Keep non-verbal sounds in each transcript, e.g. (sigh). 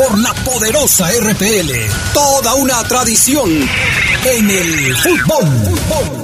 por la poderosa RPL. Toda una tradición en el fútbol. ¿Qué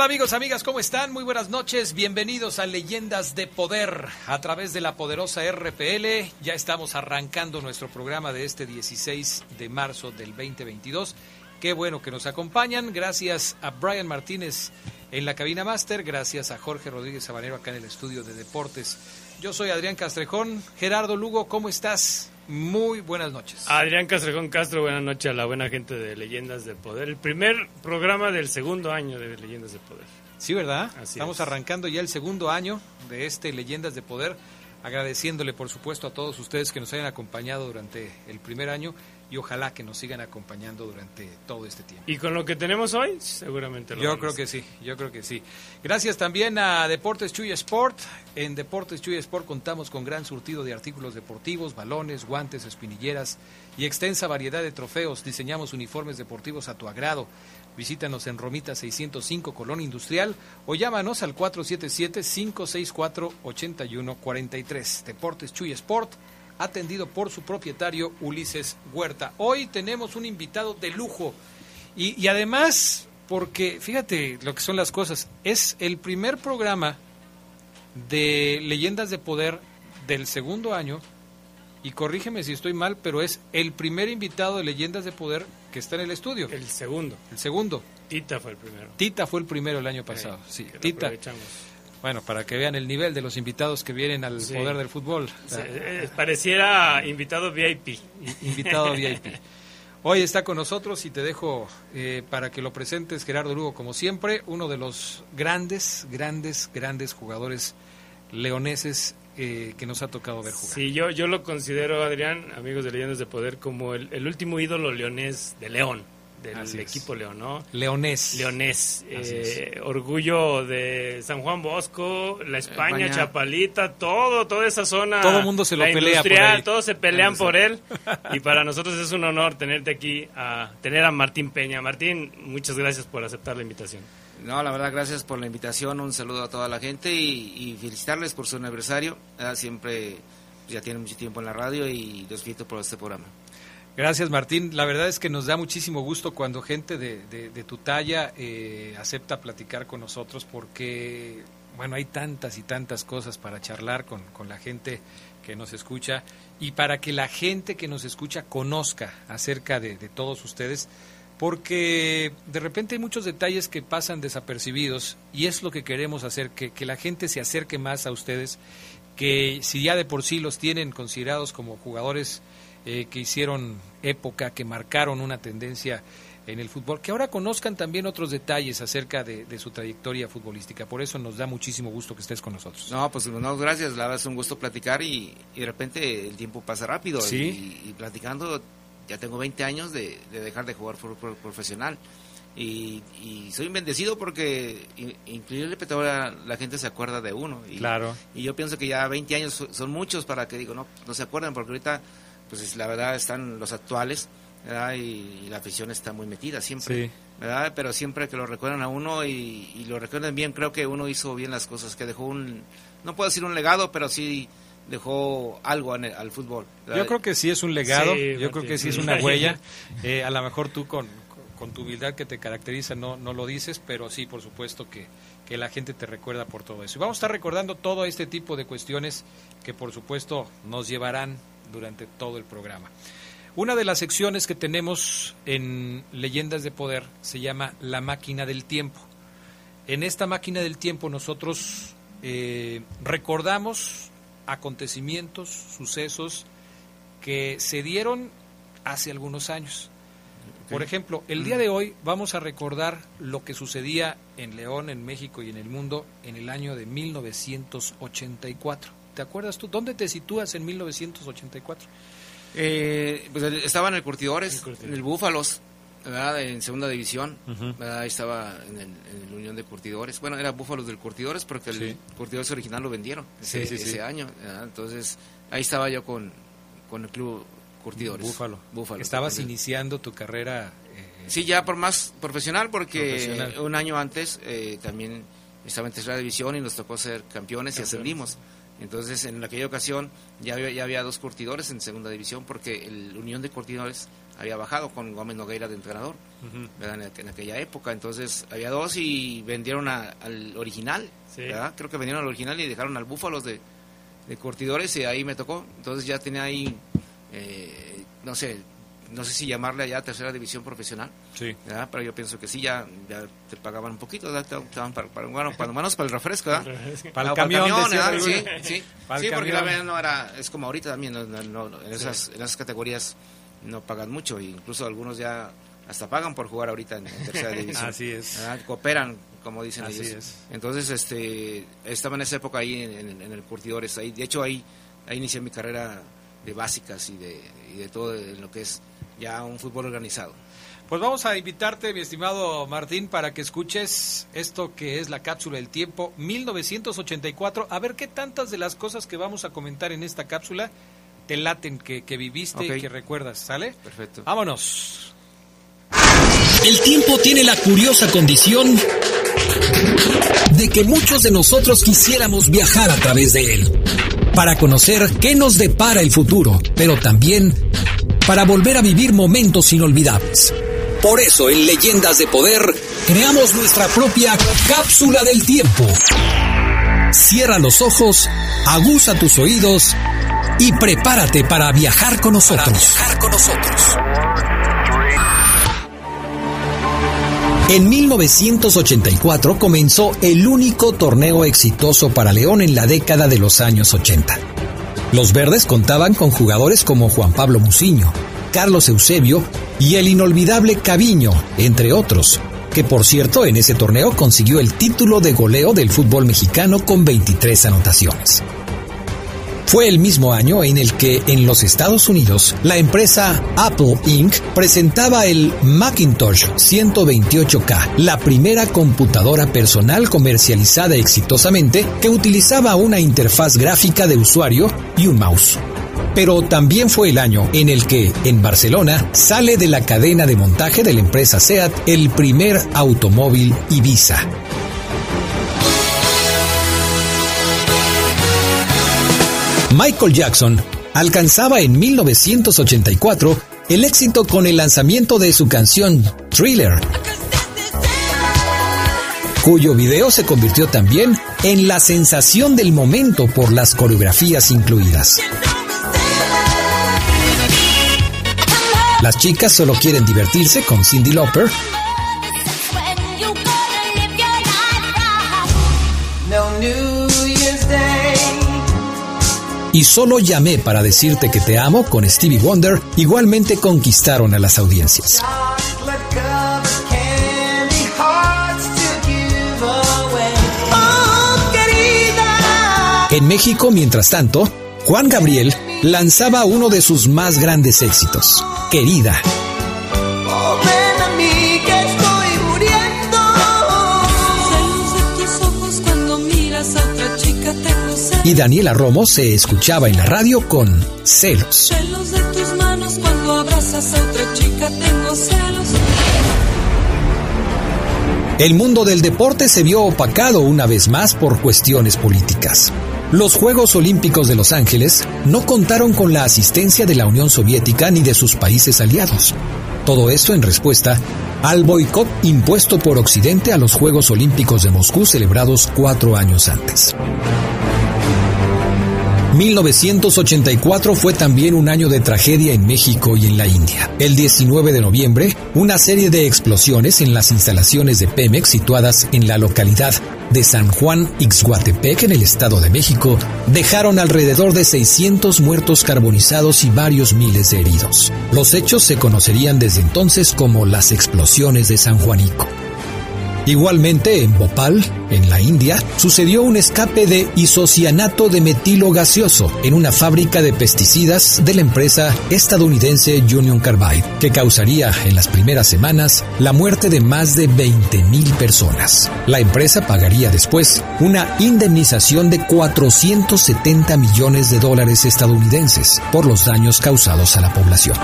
tal amigos, amigas? ¿Cómo están? Muy buenas noches. Bienvenidos a Leyendas de Poder a través de la poderosa RPL. Ya estamos arrancando nuestro programa de este 16 de marzo del 2022. Qué bueno que nos acompañan. Gracias a Brian Martínez en la cabina máster. Gracias a Jorge Rodríguez Sabanero acá en el estudio de deportes. Yo soy Adrián Castrejón. Gerardo Lugo, ¿cómo estás? Muy buenas noches. Adrián Castrejón Castro, buenas noches a la buena gente de Leyendas de Poder. El primer programa del segundo año de Leyendas de Poder. Sí, ¿verdad? Estamos arrancando ya el segundo año de este Leyendas de Poder, agradeciéndole por supuesto a todos ustedes que nos hayan acompañado durante el primer año y ojalá que nos sigan acompañando durante todo este tiempo. Y con lo que tenemos hoy, seguramente lo Yo creo que sí, yo creo que sí. Gracias también a Deportes Chuy Sport. En Deportes Chuy Sport contamos con gran surtido de artículos deportivos, balones, guantes, espinilleras y extensa variedad de trofeos. Diseñamos uniformes deportivos a tu agrado. Visítanos en Romita 605 Colón Industrial o llámanos al 477-564-8143. Deportes Chuy Sport atendido por su propietario Ulises Huerta. Hoy tenemos un invitado de lujo y, además, porque fíjate lo que son las cosas, es el primer programa de Leyendas de Poder del segundo año y corrígeme si estoy mal, pero es el primer invitado de Leyendas de Poder que está en el estudio. El segundo. El segundo. Tita fue el primero. Tita fue el primero el año pasado. sí, Tita. Bueno, para que vean el nivel de los invitados que vienen al poder del fútbol. Eh, pareciera invitado VIP. Invitado VIP. Hoy está con nosotros y te dejo eh, para que lo presentes, Gerardo Lugo, como siempre, uno de los grandes, grandes, grandes jugadores leoneses eh, que nos ha tocado ver jugar. Sí, yo, yo lo considero, Adrián, amigos de Leyendas de Poder, como el último ídolo leonés de León del equipo León, ¿no? Leonés. Leonés. Eh, orgullo de San Juan Bosco, la España, Chapalita, todo, toda esa zona. Todo el mundo se lo pelea por él. Todos se pelean por él. Y para nosotros es un honor tenerte aquí, a tener a Martín Peña. Martín, muchas gracias por aceptar la invitación. No, la verdad, gracias por la invitación. Un saludo a toda la gente y, felicitarles por su aniversario. siempre ya tienen mucho tiempo en la radio y los felicito por este programa. Gracias Martín. La verdad es que nos da muchísimo gusto cuando gente de, tu talla eh, acepta platicar con nosotros porque, bueno, hay tantas y tantas cosas para charlar con, con la gente que nos escucha y para que la gente que nos escucha conozca acerca de, todos ustedes porque de repente hay muchos detalles que pasan desapercibidos y es lo que queremos hacer, que, que, la gente se acerque más a ustedes, que si ya de por sí los tienen considerados como jugadores eh, que hicieron época, que marcaron una tendencia en el fútbol, que ahora conozcan también otros detalles acerca de, su trayectoria futbolística. Por eso nos da muchísimo gusto que estés con nosotros. No, pues no, gracias, la verdad es un gusto platicar y, de repente el tiempo pasa rápido. Y, platicando, ya tengo 20 años de, dejar de jugar fútbol profesional. y, soy un bendecido porque increíble ahora la gente se acuerda de uno. Y, claro. Y yo pienso que ya 20 años son muchos para que digo, no, no se acuerdan porque ahorita, pues la verdad están los actuales, ¿verdad? Y, la afición está muy metida siempre, ¿verdad? Pero siempre que lo recuerdan a uno y, lo recuerdan bien, creo que uno hizo bien las cosas, que dejó un, no puedo decir un legado, pero sí dejó algo al fútbol. Yo creo que sí es un legado, yo creo que sí es una huella. (laughs) Eh, a lo mejor tú con, con tu humildad que te caracteriza no, no lo dices, pero sí, por supuesto que, que la gente te recuerda por todo eso. Y vamos a estar recordando todo este tipo de cuestiones que por supuesto nos llevarán durante todo el programa. Una de las secciones que tenemos en Leyendas de Poder se llama La máquina del tiempo. En esta máquina del tiempo nosotros eh, recordamos acontecimientos, sucesos que se dieron hace algunos años. Por ejemplo, el día de hoy vamos a recordar lo que sucedía en León, en México y en el mundo en el año de 1984. ¿Te acuerdas tú? ¿Dónde te sitúas en 1984? Eh, pues estaba en el Curtidores, en el Búfalos, ¿verdad? en segunda división. Ahí estaba en el, Unión de Curtidores. Bueno, era Búfalos del Curtidores porque el Curtidores original lo vendieron ese, ese año. Entonces ahí estaba yo con, con el club Curtidores. Búfalo. Búfalo. Estabas iniciando tu carrera. Eh, sí, ya por más profesional, porque un año antes eh, también estaba en tercera división y nos tocó ser campeones, y ascendimos. Entonces, en aquella ocasión ya había, ya había dos curtidores en segunda división porque el Unión de Curtidores había bajado con Gómez Nogueira de entrenador en, aquella época. Entonces, había dos y vendieron al original. Creo que vendieron al original y dejaron al Búfalos de, de Curtidores y ahí me tocó. Entonces, ya tenía ahí eh, no sé, no sé si llamarle allá tercera división profesional, sí. pero yo pienso que sí, ya, ya te pagaban un poquito, estaban para, para, bueno, para, para el refresco, para el camión, sí, sí, sí porque la verdad no era, es como ahorita también, en, esas, en esas categorías no pagan mucho, e incluso algunos ya hasta pagan por jugar ahorita en, tercera (laughs) división. Así es. Cooperan, como dicen Así ellos. Es. Entonces, este, estaba en esa época ahí en, en el Curtidores, ahí, de hecho ahí, ahí inicié mi carrera de básicas y de, y de todo lo que es ya un fútbol organizado. Pues vamos a invitarte, mi estimado Martín, para que escuches esto que es la cápsula del tiempo 1984. A ver qué tantas de las cosas que vamos a comentar en esta cápsula te laten, que, que viviste y que recuerdas. ¿Sale? Perfecto. Vámonos. El tiempo tiene la curiosa condición de que muchos de nosotros quisiéramos viajar a través de él para conocer qué nos depara el futuro, pero también para volver a vivir momentos inolvidables. Por eso en Leyendas de Poder creamos nuestra propia cápsula del tiempo. Cierra los ojos, aguza tus oídos y prepárate para viajar con nosotros. Para viajar con nosotros. En 1984 comenzó el único torneo exitoso para León en la década de los años 80. Los verdes contaban con jugadores como Juan Pablo Muciño, Carlos Eusebio y el inolvidable Caviño, entre otros, que por cierto en ese torneo consiguió el título de goleo del fútbol mexicano con 23 anotaciones. Fue el mismo año en el que en los Estados Unidos la empresa Apple Inc. presentaba el Macintosh 128K, la primera computadora personal comercializada exitosamente que utilizaba una interfaz gráfica de usuario y un mouse. Pero también fue el año en el que, en Barcelona, sale de la cadena de montaje de la empresa SEAT el primer automóvil Ibiza. Michael Jackson alcanzaba en 1984 el éxito con el lanzamiento de su canción Thriller, cuyo video se convirtió también en la sensación del momento por las coreografías incluidas. Las chicas solo quieren divertirse con Cindy Lauper y solo llamé para decirte que te amo con Stevie Wonder igualmente conquistaron a las audiencias. En México, mientras tanto, Juan Gabriel lanzaba uno de sus más grandes éxitos, Querida. Y Daniela Romo se escuchaba en la radio con Celos. Celos de tus manos cuando abrazas a otra chica, tengo celos. El mundo del deporte se vio opacado una vez más por cuestiones políticas. Los Juegos Olímpicos de Los Ángeles no contaron con la asistencia de la Unión Soviética ni de sus países aliados. Todo esto en respuesta al boicot impuesto por Occidente a los Juegos Olímpicos de Moscú celebrados cuatro años antes. 1984 fue también un año de tragedia en México y en la India. El 19 de noviembre, una serie de explosiones en las instalaciones de Pemex situadas en la localidad de San Juan Ixhuatepec en el Estado de México dejaron alrededor de 600 muertos carbonizados y varios miles de heridos. Los hechos se conocerían desde entonces como las explosiones de San Juanico. Igualmente, en Bhopal, en la India, sucedió un escape de isocianato de metilo gaseoso en una fábrica de pesticidas de la empresa estadounidense Union Carbide, que causaría en las primeras semanas la muerte de más de 20.000 personas. La empresa pagaría después una indemnización de 470 millones de dólares estadounidenses por los daños causados a la población.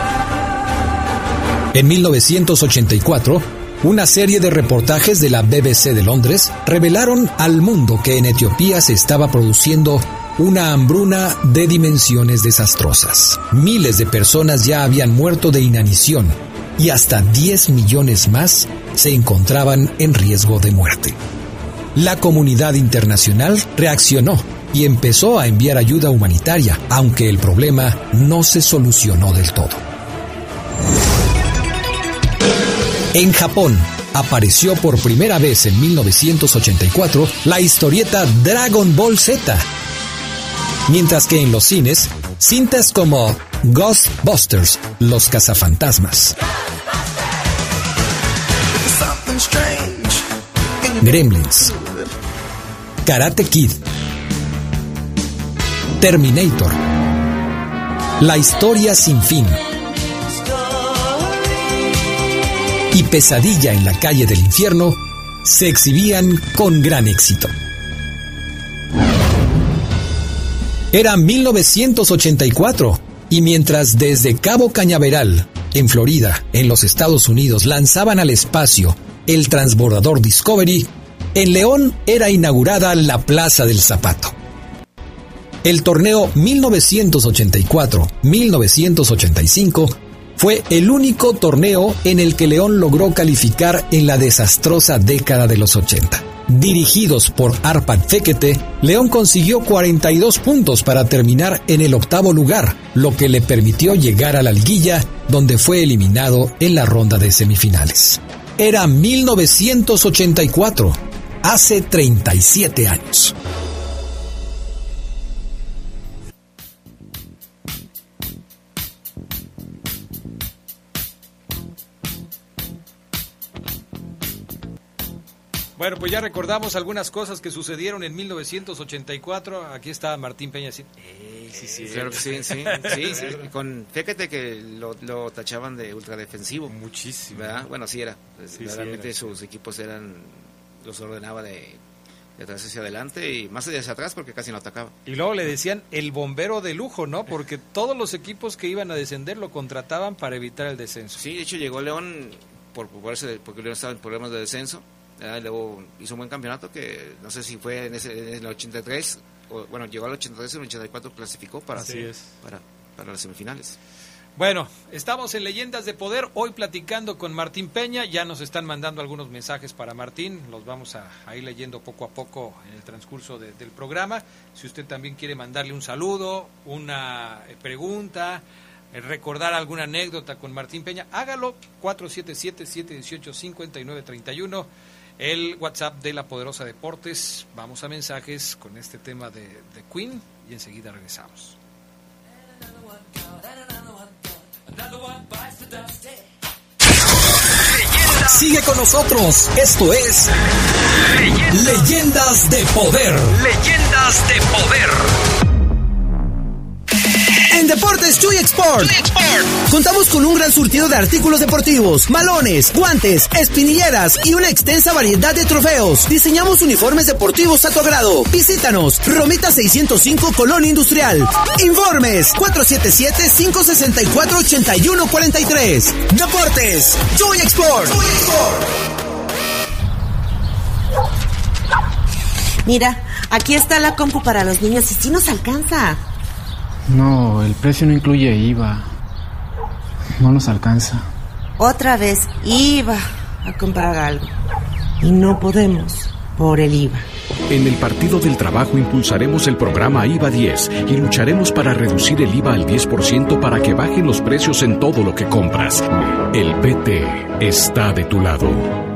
En 1984, una serie de reportajes de la BBC de Londres revelaron al mundo que en Etiopía se estaba produciendo una hambruna de dimensiones desastrosas. Miles de personas ya habían muerto de inanición y hasta 10 millones más se encontraban en riesgo de muerte. La comunidad internacional reaccionó y empezó a enviar ayuda humanitaria, aunque el problema no se solucionó del todo. En Japón, apareció por primera vez en 1984 la historieta Dragon Ball Z. Mientras que en los cines, cintas como Ghostbusters, Los Cazafantasmas, Gremlins, Karate Kid, Terminator, La historia sin fin, y Pesadilla en la calle del infierno se exhibían con gran éxito. Era 1984 y mientras desde Cabo Cañaveral, en Florida, en los Estados Unidos, lanzaban al espacio el transbordador Discovery, en León era inaugurada la Plaza del Zapato. El torneo 1984-1985 fue el único torneo en el que León logró calificar en la desastrosa década de los 80. Dirigidos por Arpad Fekete, León consiguió 42 puntos para terminar en el octavo lugar, lo que le permitió llegar a la liguilla, donde fue eliminado en la ronda de semifinales. Era 1984, hace 37 años. Bueno, pues ya recordamos algunas cosas que sucedieron en 1984. Aquí está Martín Peña. Sí, sí, sí, claro que sí, (laughs) sí, sí, Con, fíjate que lo, tachaban de ultradefensivo. Muchísimo. ¿verdad? Bueno, sí era. realmente sus equipos eran, los ordenaba de, de atrás hacia adelante y más hacia atrás porque casi no atacaba. Y luego le decían el bombero de lujo, ¿no? Porque todos los equipos que iban a descender lo contrataban para evitar el descenso. Sí, de hecho llegó León por, por porque León estaba en problemas de descenso luego hizo un buen campeonato que no sé si fue en, ese, en el 83, o, bueno, llegó al 83 y en el 84 clasificó para, para, para las semifinales. Bueno, estamos en Leyendas de Poder, hoy platicando con Martín Peña, ya nos están mandando algunos mensajes para Martín, los vamos a, ir leyendo poco a poco en el transcurso del programa. Si usted también quiere mandarle un saludo, una eh, pregunta, eh, recordar alguna anécdota con Martín Peña, hágalo 477-718-5931 el WhatsApp de la Poderosa Deportes. Vamos a mensajes con este tema de, de Queen y enseguida regresamos. Sigue con nosotros, esto es Leyendas, de Poder. Leyendas de Poder. Deportes Chuy Export. Contamos con un gran surtido de artículos deportivos, malones, guantes, espinilleras y una extensa variedad de trofeos. Diseñamos uniformes deportivos a tu agrado. Visítanos, Romita 605 Colón Industrial. Informes 477-564-8143. Deportes Chuy Export. Mira, aquí está la compu para los niños y si nos alcanza. No, el precio no incluye IVA. No nos alcanza. Otra vez IVA a comprar algo. Y no podemos por el IVA. En el Partido del Trabajo impulsaremos el programa IVA 10 y lucharemos para reducir el IVA al 10% para que bajen los precios en todo lo que compras. El PT está de tu lado.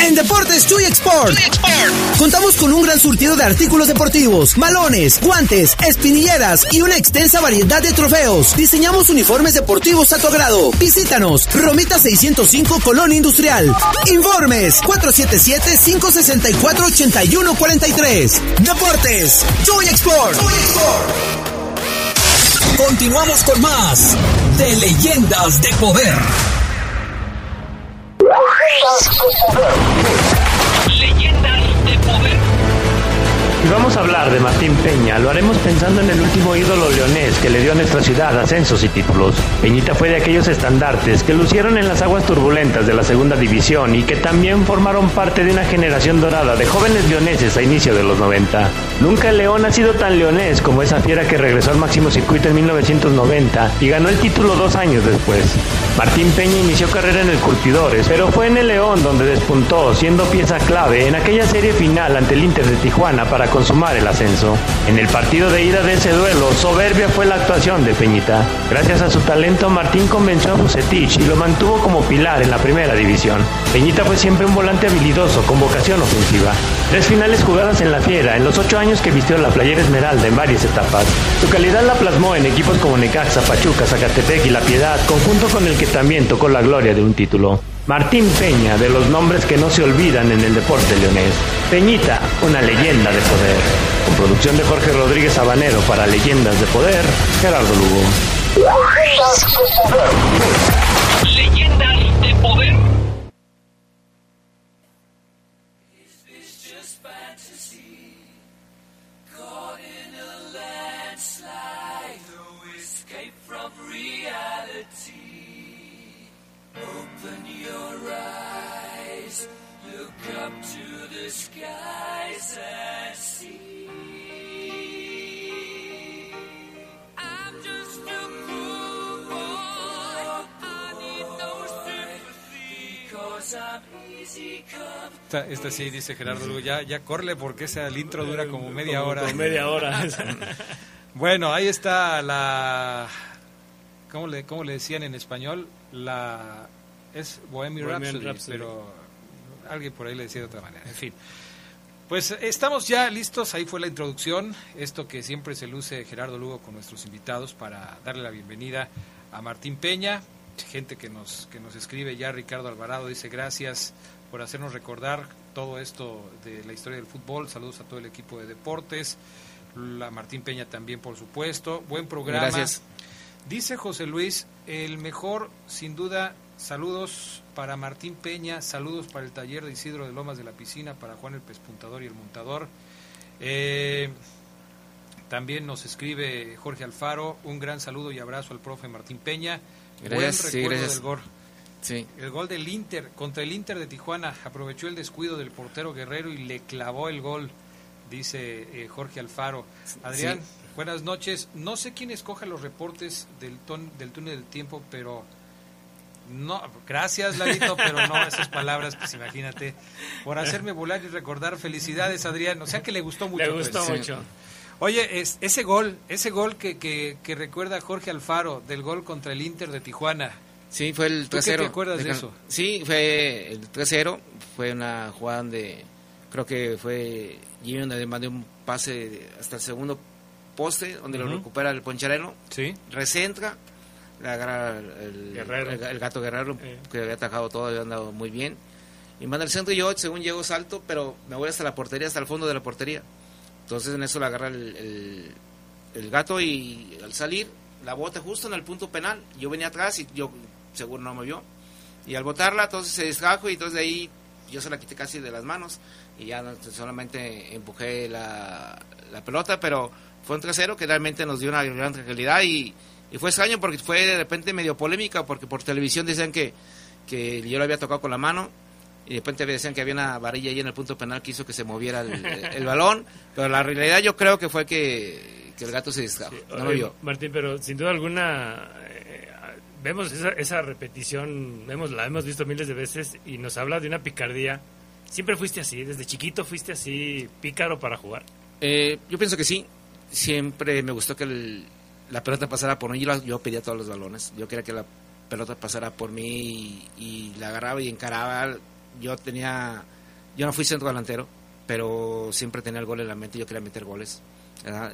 En Deportes Chuy Export. Contamos con un gran surtido de artículos deportivos, malones, guantes, espinilleras y una extensa variedad de trofeos. Diseñamos uniformes deportivos a tu agrado. Visítanos, Romita 605 Colón Industrial. Informes 477-564-8143. Deportes Chuy Export. Continuamos con más de Leyendas de Poder. Y vamos a hablar de Martín Peña. Lo haremos pensando en el último ídolo leonés que le dio a nuestra ciudad ascensos y títulos. Peñita fue de aquellos estandartes que lucieron en las aguas turbulentas de la segunda división y que también formaron parte de una generación dorada de jóvenes leoneses a inicio de los 90. Nunca el León ha sido tan leonés como esa fiera que regresó al máximo circuito en 1990 y ganó el título dos años después. Martín Peña inició carrera en el Curtidores, pero fue en el León donde despuntó, siendo pieza clave en aquella serie final ante el Inter de Tijuana para consumar el ascenso. En el partido de ida de ese duelo, soberbia fue la actuación de Peñita. Gracias a su talento, Martín convenció a Bucetich y lo mantuvo como pilar en la primera división. Peñita fue siempre un volante habilidoso con vocación ofensiva. Tres finales jugadas en la fiera en los ocho años que vistió la playera Esmeralda en varias etapas. Su calidad la plasmó en equipos como Necaxa, Pachuca, Zacatepec y La Piedad, conjunto con el que también tocó la gloria de un título. Martín Peña, de los nombres que no se olvidan en el deporte leonés. Peñita, una leyenda de poder. Con producción de Jorge Rodríguez Habanero para Leyendas de Poder, Gerardo Lugo. Skies and see. I'm just a poor boy, I need no sympathy, cause I'm easy come. Esta, esta sí, dice Gerardo Lugo, ya, ya corre porque ese el intro dura como media Como- hora. como media hora. (laughs) bueno, ahí está la... ¿Cómo le, ¿Cómo le decían en español? La... Es Bohemian, Bohemian Rhapsody, Rhapsody. pero alguien por ahí le decía de otra manera. En fin. Pues estamos ya listos, ahí fue la introducción, esto que siempre se luce Gerardo Lugo con nuestros invitados para darle la bienvenida a Martín Peña, gente que nos, que nos escribe ya, Ricardo Alvarado dice gracias por hacernos recordar todo esto de la historia del fútbol, saludos a todo el equipo de deportes, la Martín Peña también por supuesto, buen programa. Gracias. Dice José Luis, el mejor sin duda Saludos para Martín Peña, saludos para el taller de Isidro de Lomas de la Piscina, para Juan el Pespuntador y el Montador. Eh, también nos escribe Jorge Alfaro, un gran saludo y abrazo al profe Martín Peña. Gracias, Buen recuerdo del gol. Sí. El gol del Inter, contra el Inter de Tijuana, aprovechó el descuido del portero Guerrero y le clavó el gol, dice eh, Jorge Alfaro. Adrián, Sí. buenas noches. No sé quién escoja los reportes del, ton- del túnel del tiempo, pero no, gracias Lalito, pero no esas palabras, pues imagínate, por hacerme volar y recordar felicidades, Adrián. O sea que le gustó mucho. Le gustó pues. mucho. Oye, es, ese gol, ese gol que, que, que recuerda Jorge Alfaro del gol contra el Inter de Tijuana. Sí, fue el 3-0. qué te acuerdas de, eso? Sí, fue el 3-0. Fue una jugada donde creo que fue Jimmy donde mandó un pase hasta el segundo poste, donde lo recupera el Poncharelo. Sí. Recentra, le agarra el, el, gato Guerrero, que había atacado todo, había andado muy bien. Y manda el centro y yo, según llego, salto, pero me voy hasta la portería, hasta el fondo de la portería. Entonces en eso le agarra el, el gato y al salir la bota justo en el punto penal. Yo venía atrás y yo seguro no me vio. Y al botarla, entonces se distrajo y entonces de ahí yo se la quité casi de las manos y ya solamente empujé la, la pelota, pero fue un trasero que realmente nos dio una gran tranquilidad y, y, fue extraño porque fue de repente medio polémica porque por televisión decían que, que yo lo había tocado con la mano y de repente decían que había una varilla ahí en el punto penal que hizo que se moviera el, (laughs) el balón, pero la realidad yo creo que fue que, que el gato se distrajo, no me vio. Martín, pero sin duda alguna vemos esa, esa repetición, vemos, la hemos visto miles de veces y nos habla de una picardía. ¿Siempre fuiste así? ¿Desde chiquito fuiste así pícaro para jugar? Eh, yo pienso que sí. Siempre me gustó que la pelota pasara por mí. Yo, yo, pedía todos los balones. Yo quería que la pelota pasara por mí y, la agarraba y encaraba. Yo tenía... Yo no fui centro delantero, pero siempre tenía el gol en la mente. Yo quería meter goles.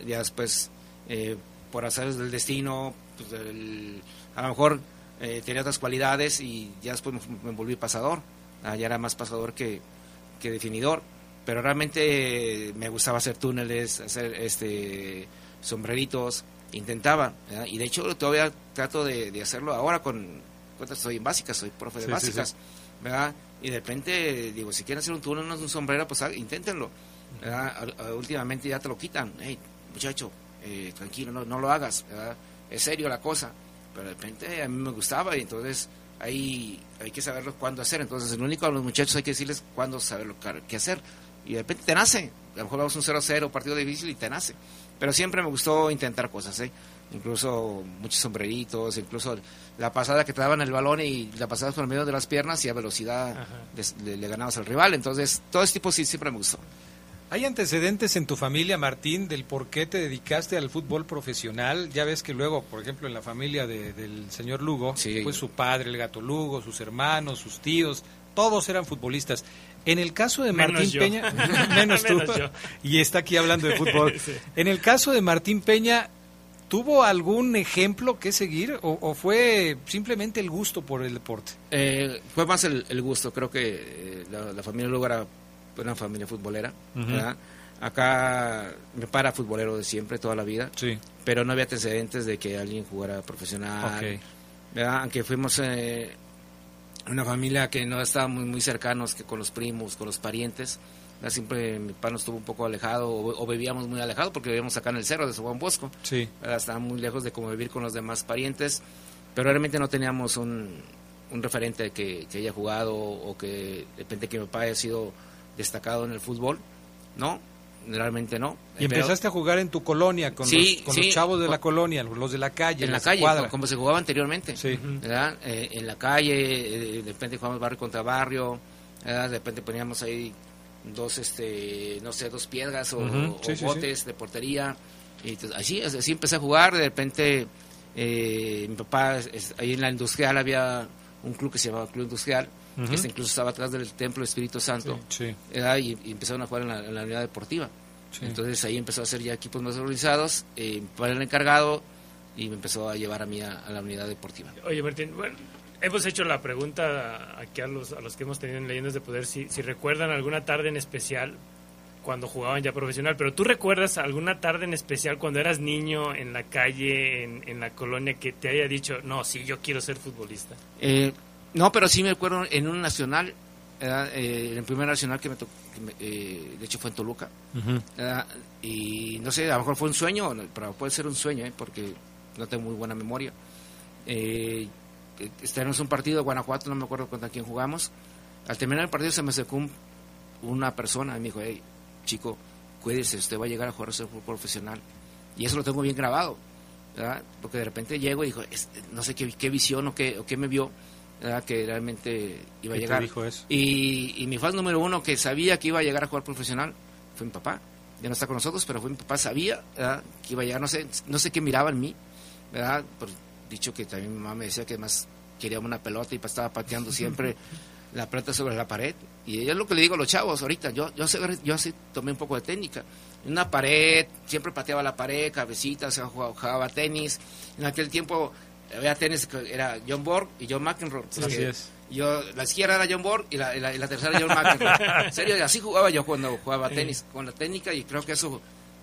Ya después, eh, por hacer del destino, pues, el, a lo mejor eh, tenía otras cualidades y ya después me, volví pasador. Ah, ya era más pasador que, que definidor. Pero realmente me gustaba hacer túneles, hacer este sombreritos, intentaba. Y de hecho todavía trato de, hacerlo ahora con, cuentas soy en básicas, soy profe de básicas. ¿verdad? Y de repente digo, si quieren hacer un túnel, un sombrero, pues inténtenlo. Últimamente ya te lo quitan. Hey, muchacho, eh, tranquilo, no, no lo hagas. Es serio la cosa pero de repente a mí me gustaba y entonces ahí hay que saberlo cuándo hacer. Entonces, el único a los muchachos hay que decirles cuándo saber lo que hacer. Y de repente te nace. A lo mejor vamos un 0-0, partido difícil y te nace. Pero siempre me gustó intentar cosas, ¿eh? Incluso muchos sombreritos, incluso la pasada que te daban el balón y la pasada por medio de las piernas y a velocidad le, le, ganabas al rival. Entonces, todo ese tipo sí siempre me gustó. ¿Hay antecedentes en tu familia, Martín, del por qué te dedicaste al fútbol profesional? Ya ves que luego, por ejemplo, en la familia del señor Lugo, pues su padre, el gato Lugo, sus hermanos, sus tíos, todos eran futbolistas. En el caso de Martín Peña, (laughs) menos tú, y está aquí hablando de fútbol. (laughs) En el caso de Martín Peña, ¿tuvo algún ejemplo que seguir o, fue simplemente el gusto por el deporte? Eh, fue más el, gusto, creo que eh, la, la, familia Lugo era una familia futbolera. Acá me para futbolero de siempre, toda la vida. Sí. Pero no había antecedentes de que alguien jugara profesional. Aunque fuimos eh, una familia que no estaba muy, muy cercanos que con los primos, con los parientes. Siempre mi papá nos estuvo un poco alejado o, vivíamos muy alejado porque vivíamos acá en el cerro de San Juan Bosco. Sí. Estaba muy lejos de como vivir con los demás parientes. Pero realmente no teníamos un, un referente que, que haya jugado o que de repente que mi papá haya sido destacado en el fútbol, ¿no? Realmente no. ¿Y empezaste a jugar en tu colonia con, los, con los chavos de la colonia, los de la calle? En la calle, como se jugaba anteriormente. Sí. ¿verdad? Eh, en la calle, eh, de repente jugamos barrio contra barrio, de repente poníamos ahí dos, este, no sé, dos piedras o, botes de portería. Y así, así empecé a jugar, de repente eh, mi papá, ahí en la industrial había un club que se llamaba Club Industrial, este incluso estaba atrás del Templo Espíritu Santo, Y, empezaron a jugar en la, unidad deportiva. Entonces ahí empezó a hacer ya equipos más organizados, eh, para el encargado y me empezó a llevar a mí a, la unidad deportiva. Oye Martín, bueno, hemos hecho la pregunta aquí a los, a los que hemos tenido en Leyendas de Poder si, si recuerdan alguna tarde en especial cuando jugaban ya profesional, pero ¿tú recuerdas alguna tarde en especial cuando eras niño en la calle, en, en la colonia, que te haya dicho, no, sí, yo quiero ser futbolista? Eh, no, pero sí me acuerdo en un nacional, eh, en el primer nacional que me tocó, eh, de hecho fue en Toluca. y no sé, a lo mejor fue un sueño, pero puede ser un sueño, ¿eh? porque no tengo muy buena memoria. Eh, en un partido de Guanajuato, no me acuerdo contra quién jugamos. Al terminar el partido se me acercó una persona y me dijo, hey, chico, cuídese, usted va a llegar a jugar a ser profesional. Y eso lo tengo bien grabado, porque de repente llego y dijo, no sé qué, qué visión o qué, o qué me vio que realmente iba a llegar. Dijo eso? Y, mi fan número uno que sabía que iba a llegar a jugar profesional fue mi papá. ya no está con nosotros, pero fue mi papá, sabía que iba a llegar, no sé, no sé qué miraba en mí, ¿verdad? Por dicho que también mi mamá me decía que más quería una pelota y estaba pateando (laughs) siempre la pelota sobre la pared. Y es lo que le digo a los chavos ahorita, yo, yo, sé, yo así tomé un poco de técnica. Una pared, siempre pateaba la pared, cabecitas, jugaba, jugaba tenis. En aquel tiempo había tenis que era John Borg y John McEnroe. Así es. Yo, la izquierda era John Borg y la, la, tercera John McEnroe. (laughs) en serio, así jugaba yo cuando jugaba tenis, con la técnica y creo que eso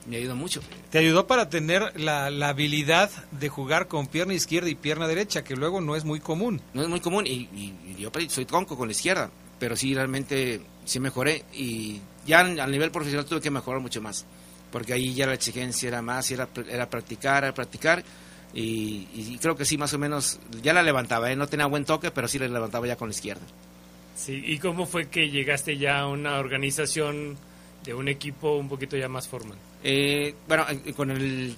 me ayudó mucho. Te ayudó para tener la, habilidad de jugar con pierna izquierda y pierna derecha, que luego no es muy común. No es muy común y, yo soy tronco con la izquierda, pero sí realmente sí mejoré y ya a nivel profesional tuve que mejorar mucho más, porque ahí ya la exigencia era más, era, era practicar, era practicar y, creo que sí, más o menos, ya la levantaba, ¿eh? no tenía buen toque, pero sí la levantaba ya con la izquierda. Sí, ¿y cómo fue que llegaste ya a una organización de un equipo un poquito ya más formal? Eh, bueno, con el,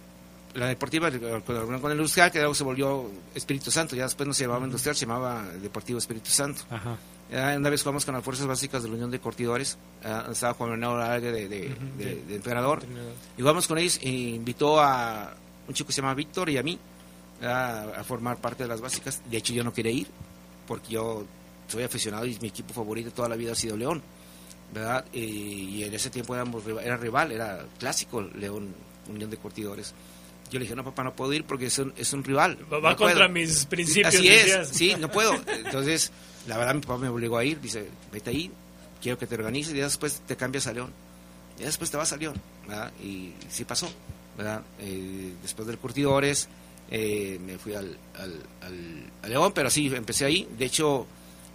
la deportiva, con, con el Industrial, que luego se volvió Espíritu Santo, ya después no se llamaba Industrial, se llamaba Deportivo Espíritu Santo. Ajá. una vez jugamos con las fuerzas básicas de la Unión de Cortidores, estaba Juan Manuel de, de, de, entrenador, y jugamos con ellos e invitó a un chico que se llama Víctor y a mí a, formar parte de las básicas. De hecho, yo no quería ir porque yo soy aficionado y mi equipo favorito toda la vida ha sido León, ¿verdad? Y, en ese tiempo éramos, era rival, era clásico León, Unión de Cortidores. Yo le dije, no, papá, no puedo ir porque es un, es un rival. Va contra mis principios. Así es, sí, no puedo. Entonces, la verdad, mi papá me obligó a ir. Dice, vete ahí, quiero que te organices y después te cambias a León. Y después te vas a León, ¿verdad? Y sí pasó. Eh, después del Curtidores eh, me fui al, al, León, pero sí, empecé ahí. De hecho,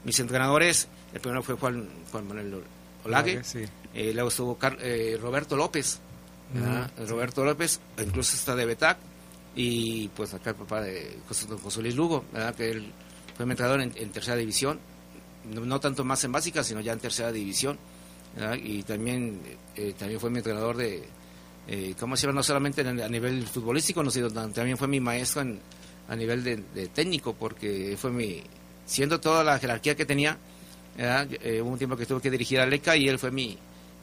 mis entrenadores, el primero fue Juan, Juan Manuel Olague, eh, luego estuvo Roberto López, Roberto López, incluso está de Betac, y pues acá el papá de José, Luis Lugo, que él fue mi entrenador en, tercera división, no, tanto más en básica, sino ya en tercera división, y también, también fue mi entrenador de eh, ¿cómo se llama? No solamente a nivel futbolístico, sino también fue mi maestro a nivel de, técnico, porque fue mi, siendo toda la jerarquía que tenía, eh, hubo un tiempo que tuve que dirigir a LECA y él fue mi,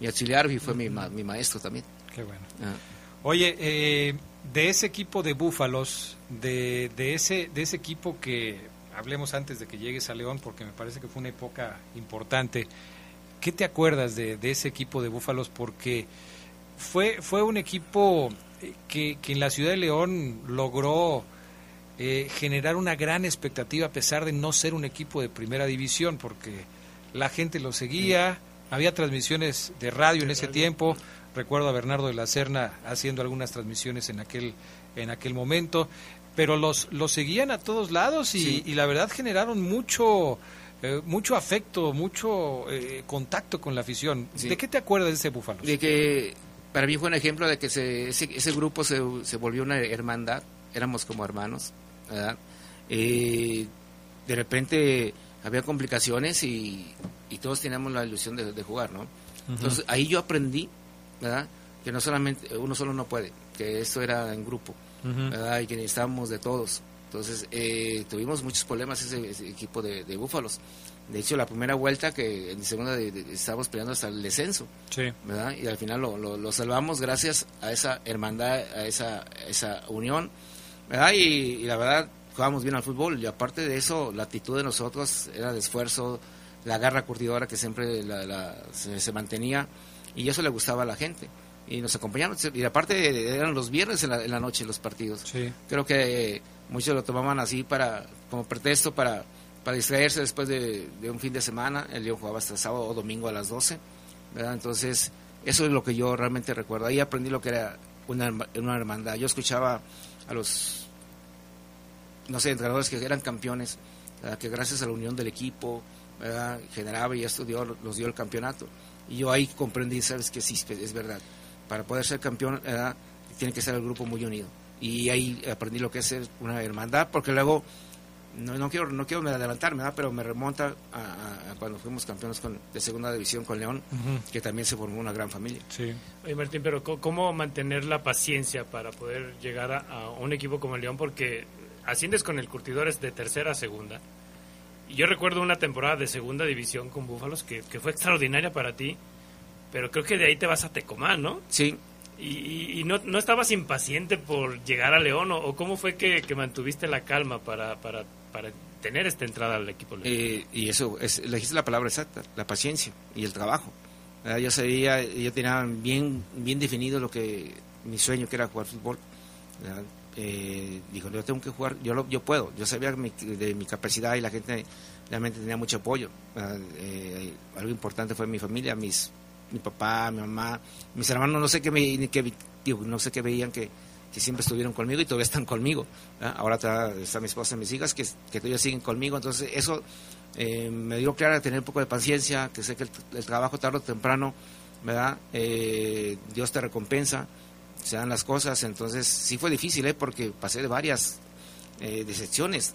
auxiliar y fue mi, mi, maestro también. Qué bueno. Ah. Oye, eh, de ese equipo de Búfalos, de, de, ese, de ese equipo que hablemos antes de que llegues a León, porque me parece que fue una época importante, ¿qué te acuerdas de, de ese equipo de Búfalos? Porque fue, fue un equipo eh, que, que en la ciudad de León logró eh, generar una gran expectativa a pesar de no ser un equipo de primera división, porque la gente lo seguía, había transmisiones de radio en ese tiempo, recuerdo a Bernardo de la Serna haciendo algunas transmisiones en aquel, en aquel momento, pero los, los seguían a todos lados y, la verdad generaron mucho... Eh, mucho afecto, mucho contacto con la afición. ¿De qué te acuerdas de ese Búfalo? De que para mí fue un ejemplo de que ese, ese, grupo se, se, volvió una hermandad, éramos como hermanos, ¿verdad? de repente había complicaciones y, y, todos teníamos la ilusión de, jugar, ¿no? Entonces ahí yo aprendí, ¿verdad? Que no solamente, uno solo no puede, que esto era en grupo, ¿verdad? Y que necesitábamos de todos. Entonces eh, tuvimos muchos problemas ese, equipo de, de Búfalos. De hecho, la primera vuelta que en segunda estábamos peleando hasta el descenso. ¿verdad? Y al final lo, lo, salvamos gracias a esa hermandad, a esa, esa unión. ¿verdad? Y, la verdad, jugábamos bien al fútbol. Y aparte de eso, la actitud de nosotros era de esfuerzo, la garra curtidora que siempre la, se, mantenía. Y eso le gustaba a la gente. Y nos acompañaron. Y aparte, eran los viernes en la, en la noche los partidos. Creo que muchos lo tomaban así para como pretexto para para distraerse después de, un fin de semana. El León jugaba hasta sábado o domingo a las 12. ¿verdad? Entonces, eso es lo que yo realmente recuerdo. Ahí aprendí lo que era una, una hermandad. Yo escuchaba a los, no sé, entrenadores que eran campeones, que gracias a la unión del equipo, generaba y esto dio, los dio el campeonato. Y yo ahí comprendí, sabes que sí, es verdad. Para poder ser campeón, tiene que ser el grupo muy unido. Y ahí aprendí lo que es ser una hermandad, porque luego no, no quiero no quiero adelantarme, pero me remonta a, cuando fuimos campeones con, de segunda división con León, que también se formó una gran familia. Sí. Oye, Martín, pero ¿cómo mantener la paciencia para poder llegar a, un equipo como el León? Porque asciendes con el Curtidores de tercera a segunda. Y yo recuerdo una temporada de segunda división con Búfalos que, que fue extraordinaria para ti, pero creo que de ahí te vas a Tecomán, ¿no? Sí. ¿Y, y no, no, estabas impaciente por llegar a León o, o cómo fue que, que, mantuviste la calma para, para, para tener esta entrada al equipo? Eh, y eso, es, dijiste la palabra exacta, la paciencia y el trabajo. ¿verdad? Yo sabía, yo tenía bien, bien definido lo que mi sueño que era jugar fútbol. Eh, dijo, yo tengo que jugar, yo, lo, yo puedo. Yo sabía mi, de mi capacidad y la gente realmente tenía mucho apoyo. Eh, algo importante fue mi familia, mis mi papá, mi mamá, mis hermanos, no sé qué, me, que, digo, no sé qué veían que, que, siempre estuvieron conmigo y todavía están conmigo. Ahora está, está, mi esposa y mis hijas que, que todavía siguen conmigo. Entonces, eso eh, me dio claro tener un poco de paciencia, que sé que el, trabajo tarde o temprano, ¿verdad? Eh, Dios te recompensa, se dan las cosas. Entonces, sí fue difícil, ¿eh? porque pasé de varias eh, decepciones.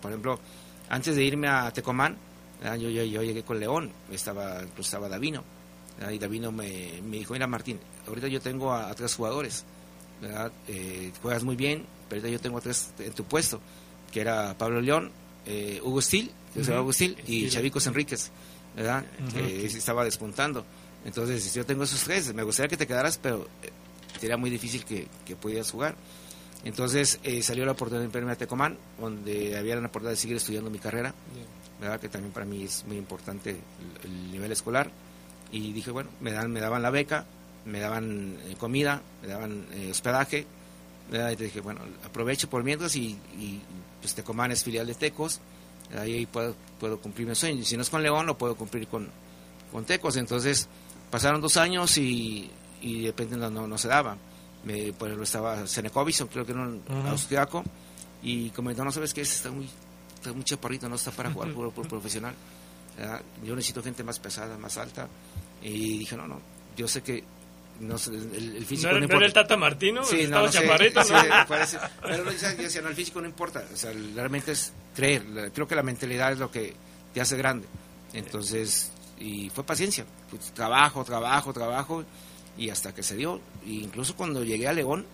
Por ejemplo, antes de irme a Tecomán, yo, yo, yo, llegué con León, estaba, incluso estaba Davino y Davino me, me, dijo, mira Martín, ahorita yo tengo a tres jugadores, ¿verdad? Eh, juegas muy bien, pero yo tengo tres en tu puesto, que era Pablo León, eh, Hugo Stil, uh -huh. Hugo Stil, y Chavicos Enríquez, ¿verdad? Uh -huh. que estaba despuntando. Entonces, yo tengo esos tres, me gustaría que te quedaras, pero eh, sería muy difícil que, que pudieras jugar. Entonces eh, salió la oportunidad de irme a Tecomán, donde había la oportunidad de seguir estudiando mi carrera, ¿verdad? que también para mí es muy importante el, el nivel escolar y dije, bueno, me, dan, me daban la beca, me daban eh, comida, me daban eh, hospedaje, ¿verdad? y dije, bueno, aprovecho por mientras y, y pues Tecomán es filial de Tecos, ahí puedo, puedo cumplir mi sueño, si no es con León, lo puedo cumplir con, con Tecos, entonces pasaron dos años y, y de repente no, no, no se daba, me, pues estaba Senecovic, creo que era un uh -huh. austriaco, y comentó, no sabes qué es, está muy, está muy chaparrito, no está para jugar (laughs) por, por profesional. ¿verdad? Yo necesito gente más pesada, más alta. Y dije, no, no, yo sé que no sé, el, el, físico ¿No, no, no importa. era el Tata Martino? Sí, no, chaparrito, sí, ¿no? sí, parece, pero yo decía, no, el físico no importa. O sea, realmente es creer. Creo que la mentalidad es lo que te hace grande. Entonces, y fue paciencia. Pues, trabajo, trabajo, trabajo. Y hasta que se dio. E incluso cuando llegué a León,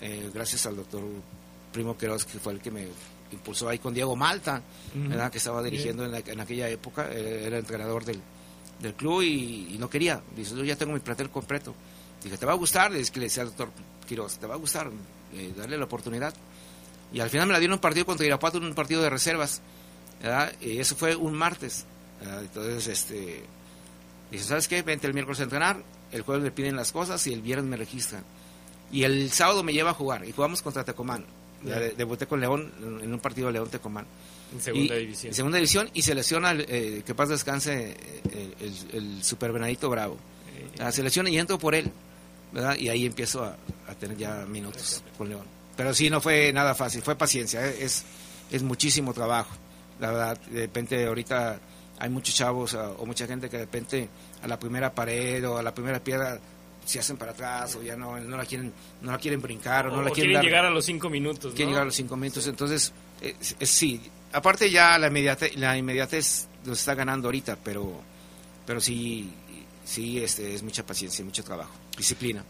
eh, gracias al doctor Primo Queroz, que fue el que me impulsó ahí con Diego Malta, uh -huh. ¿verdad? que estaba dirigiendo en, la, en, aquella época, eh, era entrenador del, del club y, y, no quería. Dice, yo ya tengo mi plantel completo. Dije, ¿te va a gustar? Le decía al doctor Quiroz, ¿te va a gustar? Eh, darle la oportunidad. Y al final me la dieron un partido contra Irapuato, un partido de reservas. ¿verdad? Y eso fue un martes. ¿verdad? Entonces, este, dice, ¿sabes qué? Vente el miércoles a entrenar, el jueves me piden las cosas y el viernes me registran. Y el sábado me lleva a jugar y jugamos contra Tecomán. Debuté con León en un partido de León Tecomán. En segunda y, división. En segunda división y se lesiona, eh, que paz descanse, eh, el, el, Super Benadito Bravo. Eh, se lesiona y entro por él. ¿Verdad? Y ahí empiezo a, a, tener ya minutos con León. Pero sí, no fue nada fácil, fue paciencia, eh, es, es muchísimo trabajo. La verdad, de repente ahorita hay muchos chavos o, o mucha gente que de repente a la primera pared o a la primera piedra se hacen para atrás o ya no, no la quieren no la quieren brincar o, o no la quieren, quieren dar, llegar a los cinco minutos quieren ¿no? llegar a los cinco minutos entonces es, es, sí aparte ya la inmediatez, la inmediatez nos está ganando ahorita pero pero sí sí este es mucha paciencia mucho trabajo disciplina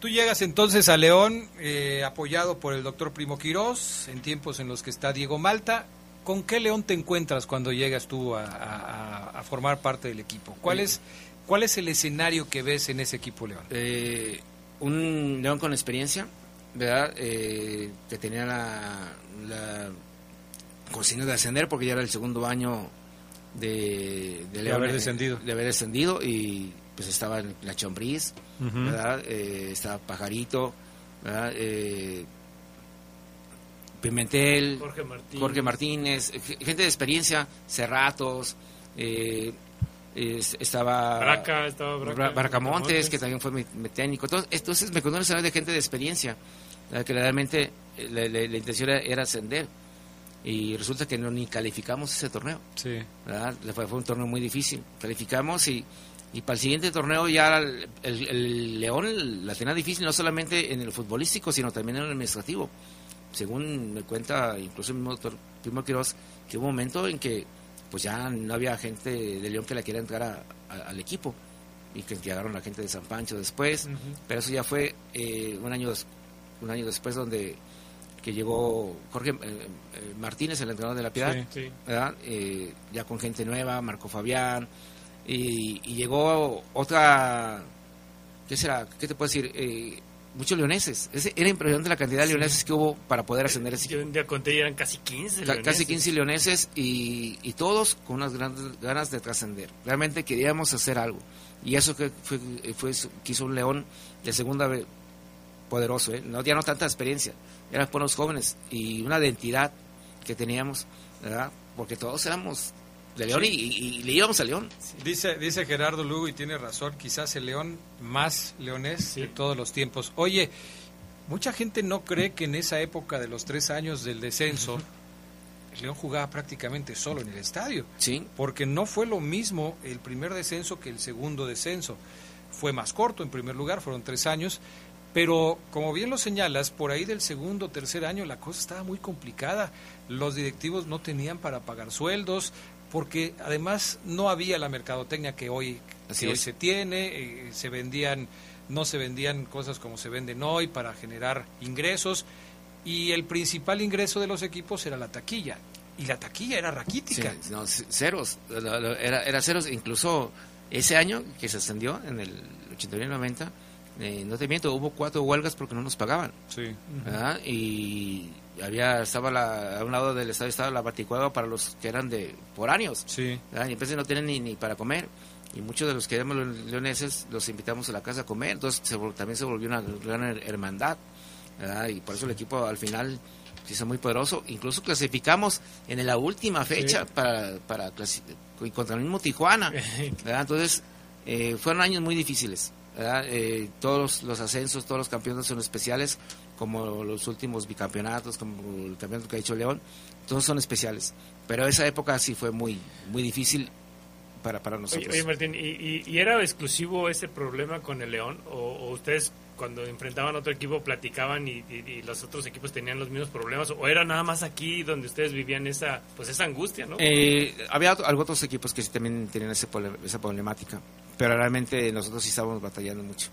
Tú llegas entonces a León eh, apoyado por el doctor Primo Quirós en tiempos en los que está Diego Malta ¿Con qué León te encuentras cuando llegas tú a, a, a formar parte del equipo? ¿Cuál es ¿Cuál es el escenario que ves en ese equipo León? Eh, un León con experiencia, ¿verdad? Eh, que tenía la, la consigna de ascender porque ya era el segundo año de, de, León, de haber descendido. De haber descendido y pues estaba la Chombriz, uh -huh. ¿verdad? Eh, estaba Pajarito, ¿verdad? Eh, Pimentel, Jorge Martínez. Jorge Martínez, gente de experiencia, Cerratos, eh, estaba Braca, estaba Braca, Bracamontes, que también fue mi, mi técnico. Entonces, entonces me conoce de gente de experiencia, que realmente la, la, la intención era, era, ascender. Y resulta que no ni calificamos ese torneo. Sí. Fue, fue, un torneo muy difícil. Calificamos y, y para el siguiente torneo ya el, el, el, León la tenía difícil, no solamente en el futbolístico, sino también en el administrativo. Según me cuenta incluso el mismo doctor Primo Quiroz, que hubo un momento en que pues ya no había gente de León que la quiera entrar a, a, al equipo y que llegaron la gente de San Pancho después, uh -huh. pero eso ya fue eh, un año un año después donde que llegó Jorge eh, eh, Martínez, el entrenador de la Piedad, sí, sí. ¿verdad? Eh, ya con gente nueva, Marco Fabián, y, y llegó otra, ¿qué será? ¿Qué te puedo decir? Eh, muchos leoneses. Ese, era impresionante la cantidad de leoneses que hubo para poder ascender ese Yo un día conté y eran casi 15 Ca- Casi 15 leoneses y, y todos con unas grandes ganas de trascender. Realmente queríamos hacer algo. Y eso que fue, fue que hizo un león de segunda vez poderoso, ¿eh? no, ya no tanta experiencia, eran buenos jóvenes y una identidad que teníamos, ¿verdad? Porque todos éramos de León Sí. y, y- y le íbamos a León. Dice, dice Gerardo Lugo y tiene razón, quizás el león más leonés de todos los tiempos. Oye, mucha gente no cree que en esa época de los tres años del descenso, el león jugaba prácticamente solo en el estadio. Sí. Porque no fue lo mismo el primer descenso que el segundo descenso. Fue más corto en primer lugar, fueron tres años. Pero como bien lo señalas, por ahí del segundo o tercer año la cosa estaba muy complicada. Los directivos no tenían para pagar sueldos, porque además no había la mercadotecnia que hoy, Así que hoy se tiene, eh, se vendían, no se vendían cosas como se venden hoy para generar ingresos, y el principal ingreso de los equipos era la taquilla, y la taquilla era raquítica. Sí, no, ceros, era, era ceros, incluso ese año que se ascendió, en el 89-90, eh, no te miento, hubo cuatro huelgas porque no nos pagaban. Sí. Y había, estaba la, a un lado del estadio estaba la baticueva para los que eran de foráneos. Sí. ¿verdad? Y entonces no tienen ni, ni para comer. Y muchos de los que éramos le- leoneses los invitamos a la casa a comer. Entonces se también se volvió una gran her- hermandad. ¿verdad? Y por eso el equipo al final se hizo muy poderoso. Incluso clasificamos en la última fecha para, para y contra el mismo Tijuana. (laughs) ¿verdad? Entonces eh, fueron años muy difíciles. Eh, todos los ascensos, todos los campeonatos son especiales, como los últimos bicampeonatos, como el campeonato que ha hecho León, todos son especiales. Pero esa época sí fue muy, muy difícil para, para nosotros. oye, Martín, ¿y, y- y era exclusivo ese problema con el León? ¿O, o ustedes cuando enfrentaban a otro equipo platicaban y, los otros equipos tenían los mismos problemas? ¿O era nada más aquí donde ustedes vivían esa pues esa angustia, no? Eh, había otro- otros equipos que sí también tenían ese esa problemática, pero realmente nosotros sí estábamos batallando mucho.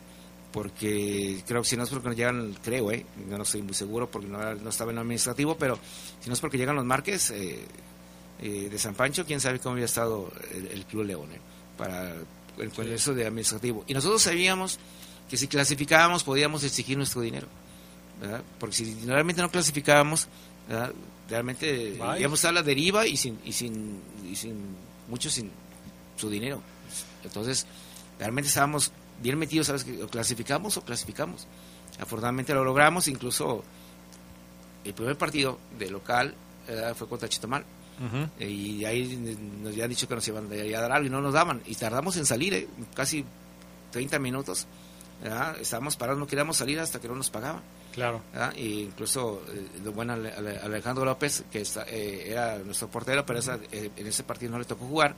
Porque creo que si no es porque nos llegan, creo, eh, yo no estoy muy seguro porque no, no estaba en lo administrativo, pero si no es porque llegan los marques eh, eh, de San Pancho, quién sabe cómo había estado el, el Club León eh, para el, con eso de administrativo. Y nosotros sabíamos que si clasificábamos podíamos exigir nuestro dinero. ¿verdad? Porque si realmente no clasificábamos, ¿verdad? realmente íbamos a la deriva y sin, y sin, y sin mucho sin su dinero. Entonces, realmente estábamos bien metidos, ¿sabes? Que clasificamos o clasificamos. Afortunadamente lo logramos, incluso el primer partido de local fue contra Chitomal. Ujú. Y ahí nos habían dicho que nos iban a dar algo y no nos daban. Y tardamos en salir, ¿eh? casi 30 minutos. ¿verdad? Estábamos parados, no queríamos salir hasta que no nos pagaban. Claro. Y incluso eh, el buen Ale- Ale- Alejandro López, que está- eh, era nuestro portero, pero esa- eh, en ese partido no le tocó jugar.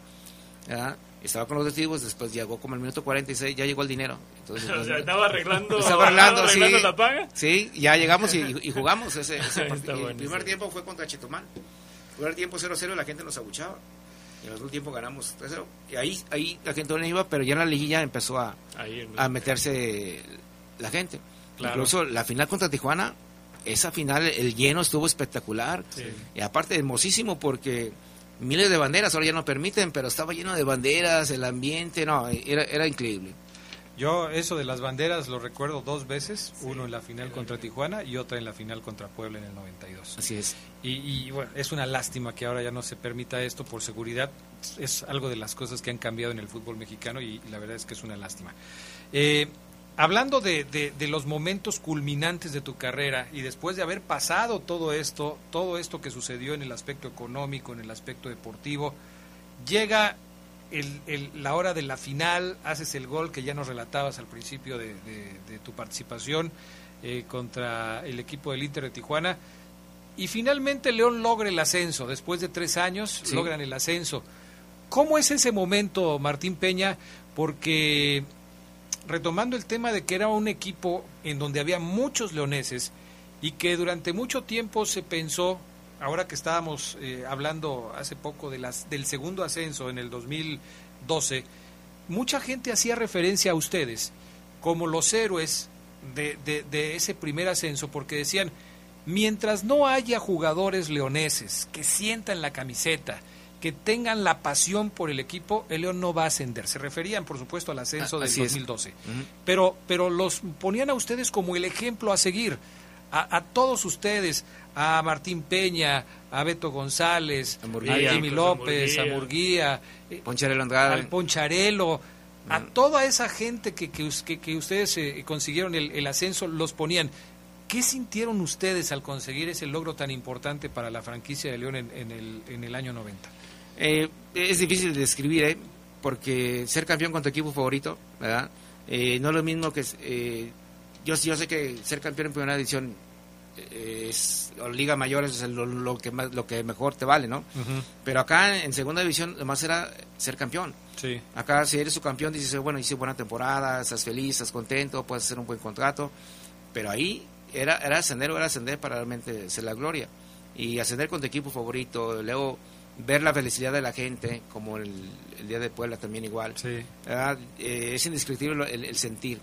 ¿Verdad? Estaba con los detectivos, después llegó como el minuto 46, ya llegó el dinero. Entonces, (laughs) o sea, estaba arreglando, estaba arreglando, (laughs) arreglando sí. la paga. Sí, ya llegamos y, y jugamos ese, (laughs) partido. Bueno el primer tiempo fue contra Chetumal. El primer tiempo 0-0 la gente nos abuchaba. Y en el otro tiempo ganamos 3-0. Y ahí, ahí la gente no iba, pero ya en la liguilla empezó a, Ahí a meterse la gente. Claro. Incluso la final contra Tijuana, esa final, el lleno estuvo espectacular. Sí. Y aparte, hermosísimo porque miles de banderas, ahora ya no permiten, pero estaba lleno de banderas, el ambiente, no, era, era increíble. Yo eso de las banderas lo recuerdo dos veces, uno en la final contra Tijuana y otra en la final contra Puebla en el 92. Así es. Y, y, bueno, es una lástima que ahora ya no se permita esto por seguridad. Es algo de las cosas que han cambiado en el fútbol mexicano y, la verdad es que es una lástima. Eh, hablando de, de- de los momentos culminantes de tu carrera y después de haber pasado todo esto, todo esto que sucedió en el aspecto económico, en el aspecto deportivo, llega el- el- la hora de la final, haces el gol que ya nos relatabas al principio de, tu participación eh, contra el equipo del Inter de Tijuana. Y finalmente León logra el ascenso. Después de tres años Sí. logran el ascenso. ¿Cómo es ese momento, Martín Peña? Porque retomando el tema de que era un equipo en donde había muchos leoneses y que durante mucho tiempo se pensó, ahora que estábamos eh, hablando hace poco de las, del segundo ascenso en el 2012, mucha gente hacía referencia a ustedes como los héroes de, de- de ese primer ascenso, porque decían, mientras no haya jugadores leoneses que sientan la camiseta, que tengan la pasión por el equipo, el León no va a ascender. Se referían, por supuesto, al ascenso Ah, del así es. 2012. pero, pero los ponían a ustedes como el ejemplo a seguir. A, a todos ustedes, a Martín Peña, a Beto González, a. Jimmy López, a Murguía, eh, Poncharelo Andrade. al Poncharelo, a Mm. toda esa gente que, que- que ustedes eh, consiguieron el, el ascenso, los ponían. ¿Qué sintieron ustedes al conseguir ese logro tan importante para la franquicia de León en, en el, en el año 90? Eh, es difícil de describir, ¿eh? porque ser campeón con tu equipo favorito, ¿verdad? Eh, no es lo mismo que... eh, yo, yo sé que ser campeón en primera división eh, es, o Liga Mayor es lo, lo que más, lo que mejor te vale, ¿no? Pero acá en segunda división, además era ser campeón. Sí. Acá, si eres su campeón, dices, bueno, hice buena temporada, estás feliz, estás contento, puedes hacer un buen contrato. Pero ahí era, era ascender o era ascender para realmente ser la gloria. Y ascender con tu equipo favorito, luego ver la felicidad de la gente, como el, el día de Puebla también igual. ¿verdad? Eh, es indescriptible el, el sentir,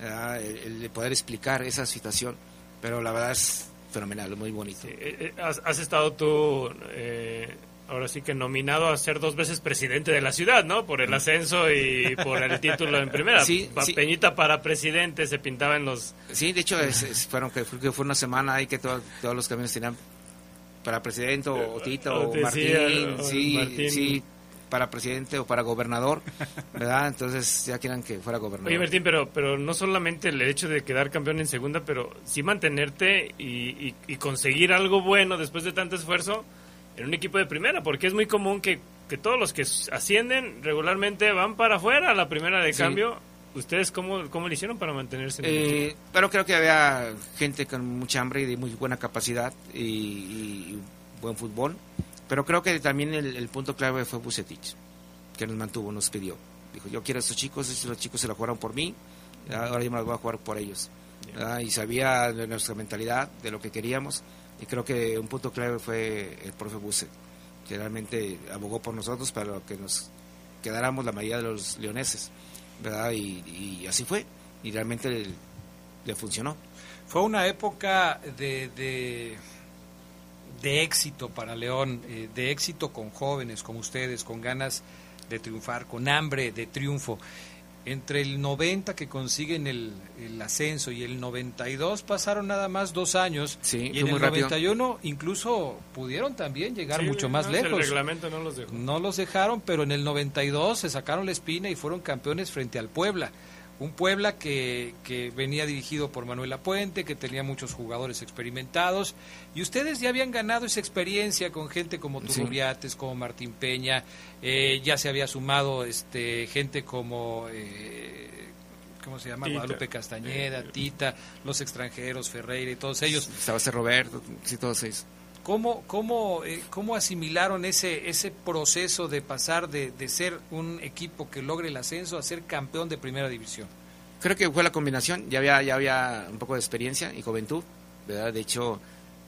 el, el de poder explicar esa situación. Pero la verdad es fenomenal, muy bonito. Eh, eh, has, has estado tú, eh, ahora sí que nominado a ser dos veces presidente de la ciudad, ¿no? Por el ascenso y por el (laughs) título en primera. Sí, Pa- sí. Peñita para presidente se pintaba en los... Sí, de hecho, es- es- fueron, que, fue- que fue una semana ahí que todo- todos los camiones tenían para presidente o, Tito o Martín, decía, o sí, Martín. sí, para presidente o para gobernador, ¿verdad? Entonces ya quieran que fuera gobernador. Oye, Martín, pero, pero no solamente el hecho de quedar campeón en segunda, pero sí mantenerte y, y- y conseguir algo bueno después de tanto esfuerzo en un equipo de primera, porque es muy común que, que todos los que ascienden regularmente van para afuera a la primera de Sí. cambio. ¿Ustedes cómo, cómo le hicieron para mantenerse Eh, pero creo que había gente con mucha hambre y de muy buena capacidad y, y buen fútbol. Pero creo que también el, el punto clave fue Bucetich, que nos mantuvo, nos pidió. Dijo, yo quiero a estos chicos, estos chicos se la jugaron por mí, ahora yo me la voy a jugar por ellos. ¿verdad? Y sabía de nuestra mentalidad, de lo que queríamos. Y creo que un punto clave fue el profe Bucet, que realmente abogó por nosotros para que nos quedáramos la mayoría de los leoneses. ¿Verdad? Y, así fue. Y realmente le, funcionó. Fue una época de, de, de éxito para León, eh, de éxito con jóvenes como ustedes, con ganas de triunfar, con hambre de triunfo. Entre el 90 que consiguen el, el ascenso y el 92 pasaron nada más dos años Sí, y en muy el rápido. 91 incluso pudieron también llegar Sí, mucho más no, lejos. El reglamento no los dejó. No los dejaron, pero en el 92 se sacaron la espina y fueron campeones frente al Puebla. Un Puebla que, que venía dirigido por Manuel Apuente, que tenía muchos jugadores experimentados. Y ustedes ya habían ganado esa experiencia con gente como Sí. Turrubiates, como Martín Peña. eh, ya se había sumado este gente como... eh, ¿Cómo se llama? Tita. Guadalupe Castañeda, Tita, los extranjeros, Ferreira y todos ellos. Estaba ese Roberto, sí, todos ellos. ¿Cómo, cómo, eh, cómo asimilaron ese, ese proceso de pasar de, de ser un equipo que logre el ascenso a ser campeón de primera división? Creo que fue la combinación, ya había, ya había un poco de experiencia y juventud, ¿verdad? De hecho,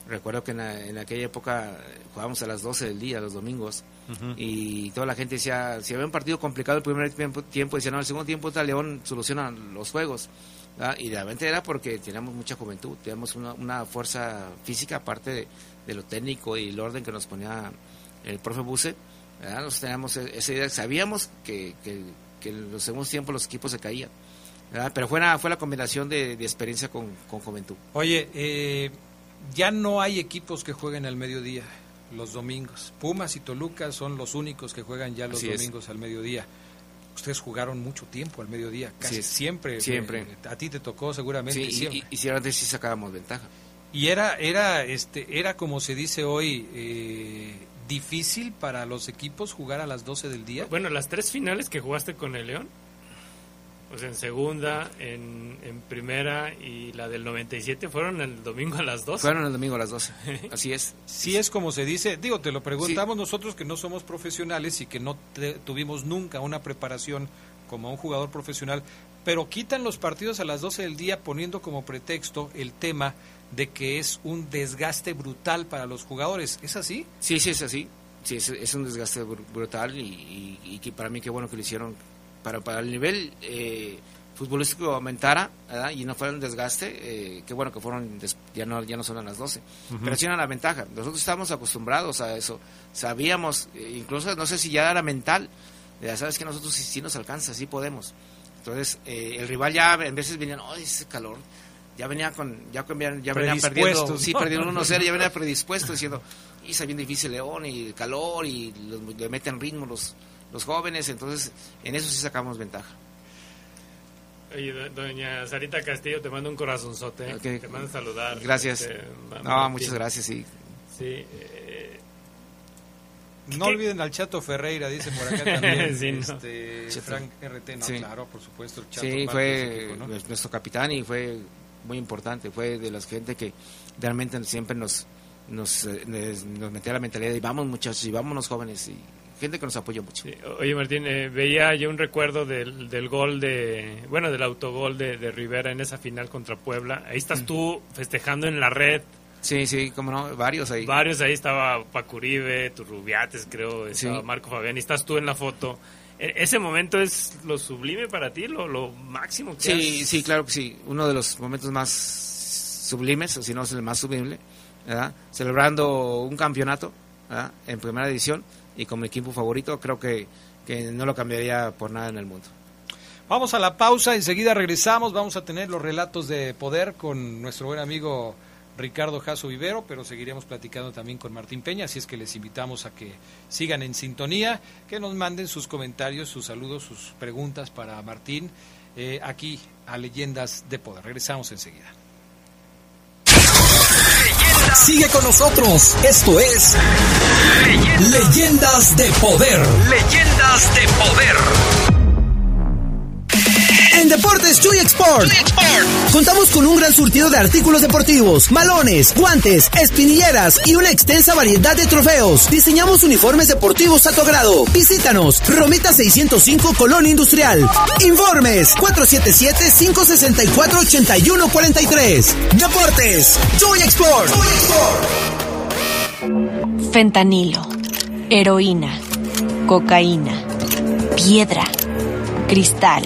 recuerdo que en, la- en aquella época eh, jugábamos a las 12 del día, los domingos, Ujú. y toda la gente decía, si había un partido complicado el primer tiempo, tiempo decía, no, el segundo tiempo está León soluciona los juegos. ¿verdad? Y realmente era porque teníamos mucha juventud, teníamos una, una fuerza física aparte de, de lo técnico y el orden que nos ponía el profe Buse. ¿verdad? Nos teníamos e- esa idea, sabíamos que, que, que en los segundos tiempos los equipos se caían. ¿verdad? Pero fue, una, fue la combinación de, de experiencia con, con juventud. Oye, eh, ya no hay equipos que jueguen al mediodía, los domingos. Pumas y Toluca son los únicos que juegan ya los Así es. domingos al mediodía. Ustedes jugaron mucho tiempo al mediodía, casi siempre. Siempre. eh, a ti te tocó seguramente Sí, siempre. y, y, y si antes sí sacábamos ventaja. Y era, era, este, era como se dice hoy, eh, difícil para los equipos jugar a las 12 del día. Bueno, las tres finales que jugaste con el León, sea, en segunda, en, en primera y la del 97 fueron el domingo a las 12. Fueron el domingo a las 12. (laughs) Así es. Si es como se dice, digo, te lo preguntamos nosotros que no somos profesionales y que no te- tuvimos nunca una preparación como un jugador profesional, pero quitan los partidos a las 12 del día poniendo como pretexto el tema de que es un desgaste brutal para los jugadores. ¿Es así? Sí, sí, es así. Sí, es, es un desgaste br- brutal y, y- y que para mí qué bueno que lo hicieron. Para, para el nivel eh, futbolístico aumentara y no fuera un desgaste, eh, qué bueno que fueron, ya no, ya no son a las 12, pero sí era la ventaja. Nosotros estábamos acostumbrados a eso, sabíamos, eh, incluso no sé si ya era mental, ya sabes que nosotros sí, nos alcanza, sí podemos. Entonces, eh, el rival ya en veces venían, ¡ay, ese calor! Ya venía con, ya, ya venía perdiendo, sí, perdieron 1-0, ya venía predispuesto (laughs) diciendo, y está bien difícil León, y el calor, y le meten ritmo los, los jóvenes, entonces en eso sí sacamos ventaja. Oye, doña Sarita Castillo, te mando un corazonzote. Te mando a saludar. Gracias. Este, no, muchas gracias, sí. Sí. Eh, no olviden al Chato Ferreira, dice por acá también. (laughs) sí, este, Frank RT, no, claro, por supuesto. El Chato sí, fue nuestro capitán y fue muy importante. Fue de las gente que realmente siempre nos, nos, eh, nos metía la mentalidad y vamos muchachos y vámonos jóvenes. Y gente que nos apoyó mucho. Oye, Martín, eh, veía yo un recuerdo del, del, gol de, bueno, del autogol de, de, Rivera en esa final contra Puebla. Ahí estás mm. tú festejando en la red. Sí, sí, como no, varios ahí. Varios ahí, estaba Pacuribe, Turrubiates, creo, estaba Marco Fabián, y estás tú en la foto. E, ¿Ese momento es lo sublime para ti, lo, lo máximo que Sí, sí, claro que sí. Uno de los momentos más sublimes, o si no es el más sublime, ¿verdad? Celebrando un campeonato ¿verdad? en primera edición y como equipo favorito, creo que, que no lo cambiaría por nada en el mundo. Vamos a la pausa, enseguida regresamos, vamos a tener los relatos de poder con nuestro buen amigo Ricardo Jasso Vivero, pero seguiremos platicando también con Martín Peña, así es que les invitamos a que sigan en sintonía, que nos manden sus comentarios, sus saludos, sus preguntas para Martín eh, aquí a Leyendas de Poder. Regresamos enseguida. Sigue con nosotros. Esto es Leyendas, de Poder. Leyendas de Poder. En Deportes Chuy Export. Contamos con un gran surtido de artículos deportivos, malones, guantes, espinilleras y una extensa variedad de trofeos. Diseñamos uniformes deportivos a tu grado. Visítanos, Romita 605 Colón Industrial. Informes 477-564-8143. Deportes Chuy Export. Fentanilo, heroína, cocaína, piedra, cristal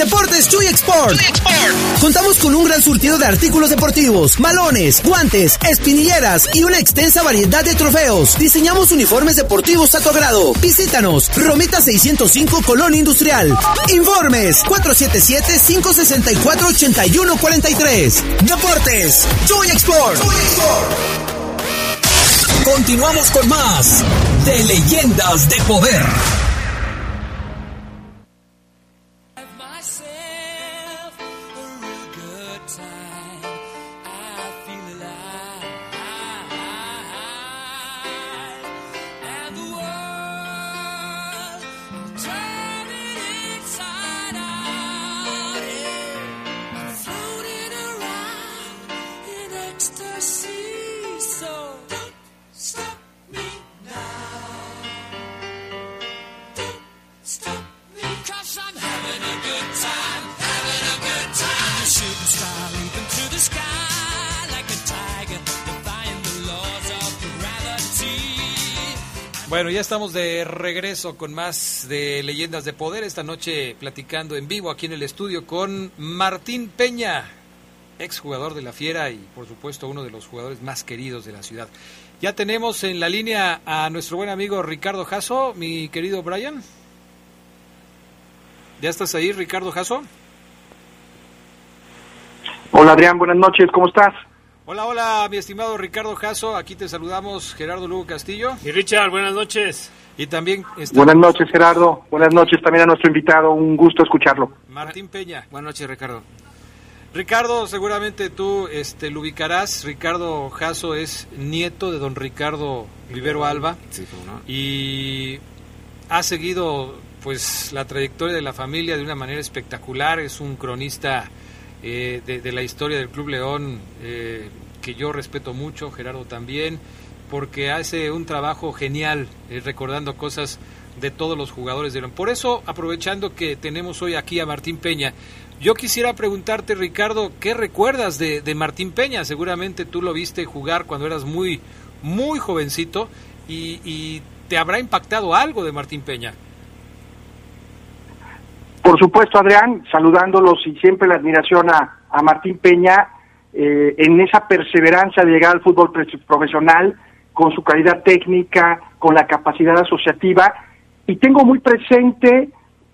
Deportes Chuy Export. Contamos con un gran surtido de artículos deportivos, malones, guantes, espinilleras y una extensa variedad de trofeos. Diseñamos uniformes deportivos a tu agrado. Visítanos, Romita 605 Colón Industrial. Informes 477-564-8143. Deportes Chuy Export. Continuamos con más de Leyendas de Poder. Estamos de regreso con más de Leyendas de Poder. Esta noche platicando en vivo aquí en el estudio con Martín Peña, exjugador de la Fiera y por supuesto uno de los jugadores más queridos de la ciudad. Ya tenemos en la línea a nuestro buen amigo Ricardo Jasso, mi querido Brian. ¿Ya estás ahí, Ricardo Jasso? Hola Adrián, buenas noches, ¿cómo estás? Hola, hola, mi estimado Ricardo Jasso. Aquí te saludamos, Gerardo Lugo Castillo. Y Richard, buenas noches. Y también. Buenas noches, Gerardo. Buenas noches también a nuestro invitado. Un gusto escucharlo. Martín Peña. Buenas noches, Ricardo. Ricardo, seguramente tú este, lo ubicarás. Ricardo Jasso es nieto de don Ricardo Rivero Alba. Sí, no? Y ha seguido pues la trayectoria de la familia de una manera espectacular. Es un cronista eh, de, la historia del Club León eh, que yo respeto mucho, Gerardo también, porque hace un trabajo genial eh, recordando cosas de todos los jugadores de León. Por eso, aprovechando que tenemos hoy aquí a Martín Peña, yo quisiera preguntarte, Ricardo, ¿qué recuerdas de, Martín Peña? Seguramente tú lo viste jugar cuando eras muy, muy jovencito y, te habrá impactado algo de Martín Peña. Por supuesto, Adrián, saludándolos y siempre la admiración a, Martín Peña eh, en esa perseverancia de llegar al fútbol profesional, con su calidad técnica, con la capacidad asociativa. Y tengo muy presente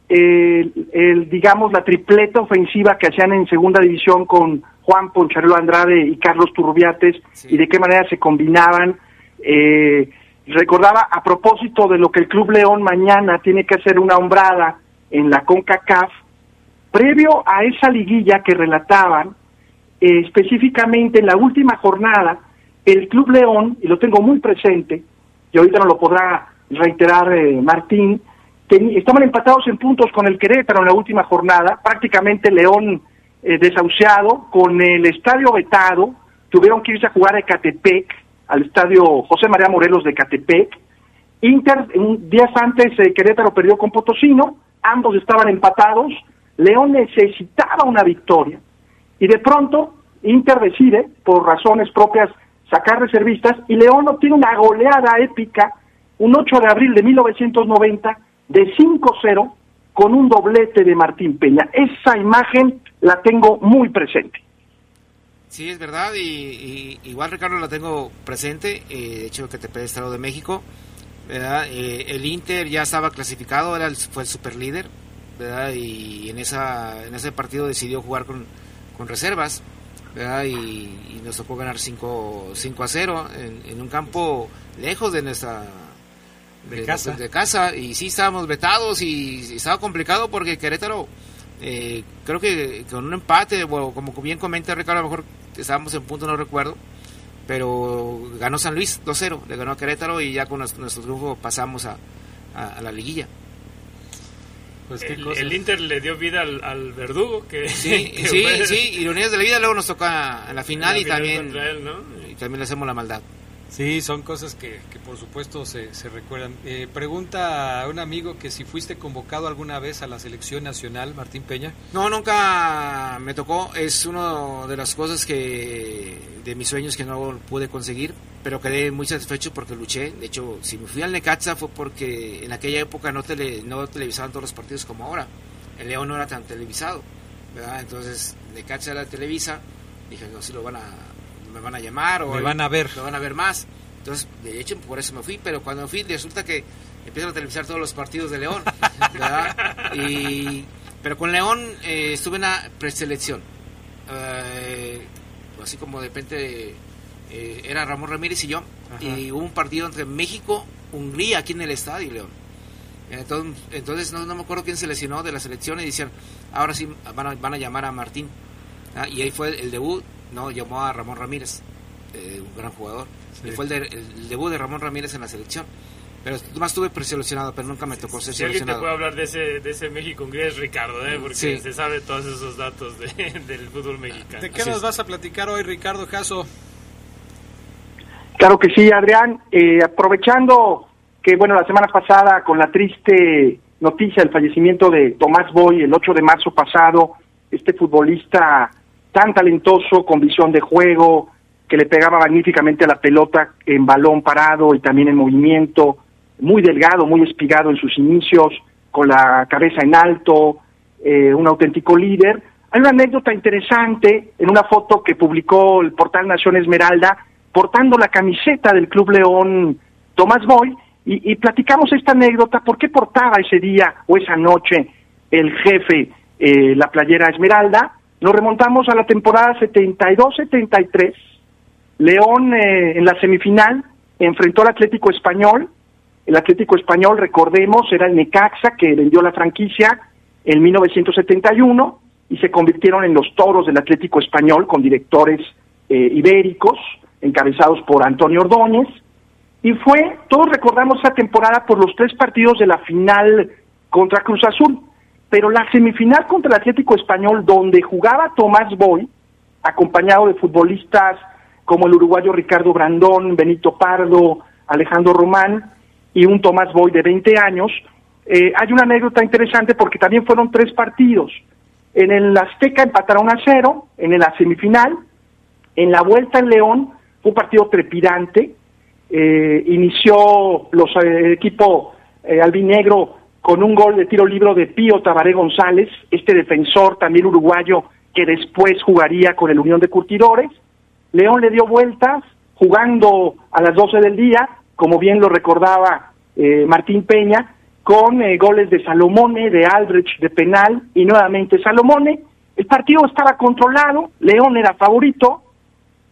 el, digamos, la tripleta ofensiva que hacían en segunda división con Juan Poncharelo Andrade y Carlos Turrubiates y de qué manera se combinaban. Eh, recordaba a propósito de lo que el Club León mañana tiene que hacer una hombrada en la CONCACAF, previo a esa liguilla que relataban, eh, específicamente en la última jornada, el Club León, y lo tengo muy presente, y ahorita no lo podrá reiterar eh, Martín, estaban empatados en puntos con el Querétaro en la última jornada, prácticamente León eh, desahuciado, con el estadio vetado, tuvieron que irse a jugar a Ecatepec, al estadio José María Morelos de Ecatepec. Inter, días antes, eh, Querétaro perdió con Potosino, ambos estaban empatados, León necesitaba una victoria, y de pronto Inter decide, por razones propias, sacar reservistas, y León obtiene una goleada épica, un 8 de abril de 1990, de 5-0 con un doblete de Martín Peña. Esa imagen la tengo muy presente. Sí, es verdad, y, igual Ricardo la tengo presente, eh, de hecho que te pedí Estado de México. Eh, el Inter ya estaba clasificado, era el, fue el superlíder, ¿verdad? Y en, esa, en ese partido decidió jugar con, con reservas, ¿verdad? Y, nos tocó ganar 5, 5 a 0 en, en un campo lejos de nuestra de, casa. De, casa. Y sí estábamos vetados y, estaba complicado porque Querétaro, eh, creo que con un empate, bueno, como bien comenta Ricardo, a lo mejor estábamos en punto, no recuerdo. Pero ganó San Luis 2-0, le ganó a Querétaro y ya con nuestro, triunfo pasamos a, la liguilla. Pues el, Inter le dio vida al, verdugo que sí (laughs) sí sí ironías de la vida luego nos toca en la final, y también y también le hacemos la maldad Sí, son cosas que, que por supuesto se, se recuerdan. Eh, pregunta a un amigo que si fuiste convocado alguna vez a la selección nacional, Martín Peña. No, nunca me tocó. Es una de las cosas que de mis sueños que no pude conseguir, pero quedé muy satisfecho porque luché. De hecho, si me fui al Necaxa fue porque en aquella época no, tele, no televisaban todos los partidos como ahora. El León no era tan televisado, ¿verdad? Entonces, Necaxa era Televisa. Dije, no, si lo van a me van a llamar o me van a ver. Me van a ver más. Entonces, de hecho, por eso me fui, pero cuando me fui resulta que empiezan a televisar todos los partidos de León. Y, pero con León eh, estuve en una preselección. Eh, así como de repente eh, era Ramón Ramírez y yo. Y hubo un partido entre México, Hungría, aquí en el estadio León. Entonces, entonces no, me acuerdo quién se lesionó de la selección y decían, ahora sí van a, van a llamar a Martín. Y ahí fue el debut no, llamó a Ramón Ramírez, eh, un gran jugador. Y fue el, debut de Ramón Ramírez en la selección. Pero más estuve preseleccionado, pero nunca me tocó ser si seleccionado. Si alguien te puede hablar de ese, de ese México es Ricardo, ¿eh? porque se sabe todos esos datos (laughs) del fútbol mexicano. ¿De qué nos vas a platicar hoy, Ricardo Caso? Claro que sí, Adrián. Eh, aprovechando que, bueno, la semana pasada, con la triste noticia del fallecimiento de Tomás Boy, el 8 de marzo pasado, este futbolista tan talentoso, con visión de juego, que le pegaba magníficamente a la pelota en balón parado y también en movimiento, muy delgado, muy espigado en sus inicios, con la cabeza en alto, eh, un auténtico líder. Hay una anécdota interesante en una foto que publicó el portal Nación Esmeralda, portando la camiseta del Club León Tomás Boy, y, platicamos esta anécdota, ¿por qué portaba ese día o esa noche el jefe eh, la playera Esmeralda? Nos remontamos a la temporada 72-73, León en la semifinal enfrentó al Atlético Español. El Atlético Español, recordemos, era el Necaxa que vendió la franquicia en 1971 y se convirtieron en los toros del Atlético Español con directores eh, ibéricos encabezados por Antonio Ordóñez. Y fue, todos recordamos esa temporada por los tres partidos de la final contra Cruz Azul, pero la semifinal contra el Atlético Español, donde jugaba Tomás Boy, acompañado de futbolistas como el uruguayo Ricardo Brandón, Benito Pardo, Alejandro Román y un Tomás Boy de 20 años, eh, hay una anécdota interesante porque también fueron tres partidos. En el Azteca empataron a cero, en la semifinal, en la vuelta en León, fue un partido trepidante, eh, inició los eh, equipo albinegro con un gol de tiro libre de Pío Tabaré González, este defensor también uruguayo que después jugaría con el Unión de Curtidores. León le dio vueltas jugando a las 12 del día, como bien lo recordaba eh, Martín Peña, con eh, goles de Salomone, de Aldrich de penal y nuevamente Salomone. El partido estaba controlado, León era favorito,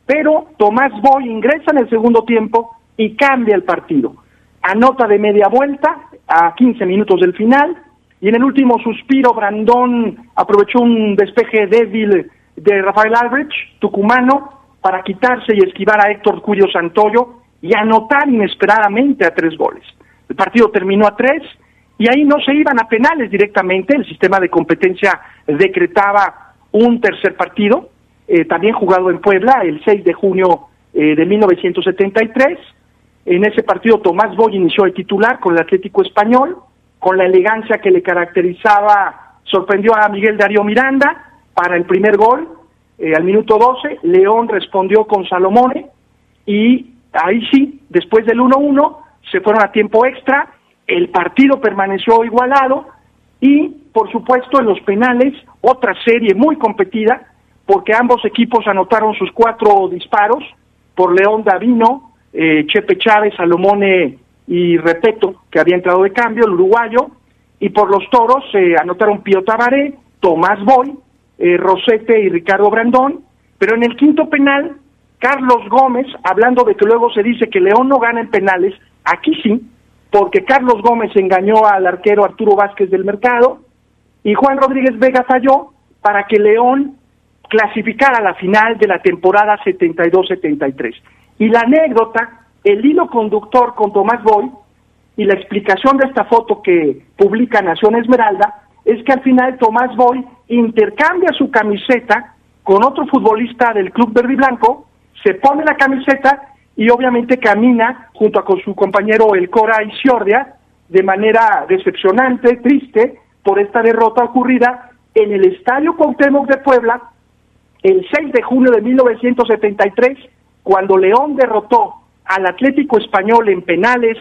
pero Tomás Boy ingresa en el segundo tiempo y cambia el partido. Anota de media vuelta a 15 minutos del final y en el último suspiro Brandón aprovechó un despeje débil de Rafael Aldrich, tucumano, para quitarse y esquivar a Héctor Curio Santoyo y anotar inesperadamente a tres goles. El partido terminó a tres y ahí no se iban a penales directamente, el sistema de competencia decretaba un tercer partido, eh, también jugado en Puebla el 6 de junio eh, de 1973. En ese partido Tomás Boy inició el titular con el Atlético Español, con la elegancia que le caracterizaba, sorprendió a Miguel Darío Miranda para el primer gol, eh, al minuto 12, León respondió con Salomone y ahí sí, después del 1-1, se fueron a tiempo extra. El partido permaneció igualado y, por supuesto, en los penales, otra serie muy competida, porque ambos equipos anotaron sus cuatro disparos, por León Davino, eh, Chepe Chávez, Salomone y Repeto, que había entrado de cambio, el uruguayo, y por los toros se anotaron Pío Tabaré, Tomás Boy, eh, Rosete y Ricardo Brandón, pero en el quinto penal, Carlos Gómez, hablando de que luego se dice que León no gana en penales, aquí sí, porque Carlos Gómez engañó al arquero Arturo Vázquez del Mercado y Juan Rodríguez Vega falló para que León clasificara a la final de la temporada 72-73. Y la anécdota, el hilo conductor con Tomás Boy y la explicación de esta foto que publica Nación Esmeralda es que al final Tomás Boy intercambia su camiseta con otro futbolista del Club Verde y Blanco, se pone la camiseta y obviamente camina junto a con su compañero el Cora Isiordia de manera decepcionante, triste, por esta derrota ocurrida en el Estadio Cuauhtémoc de Puebla el 6 de junio de 1973, cuando León derrotó al Atlético Español en penales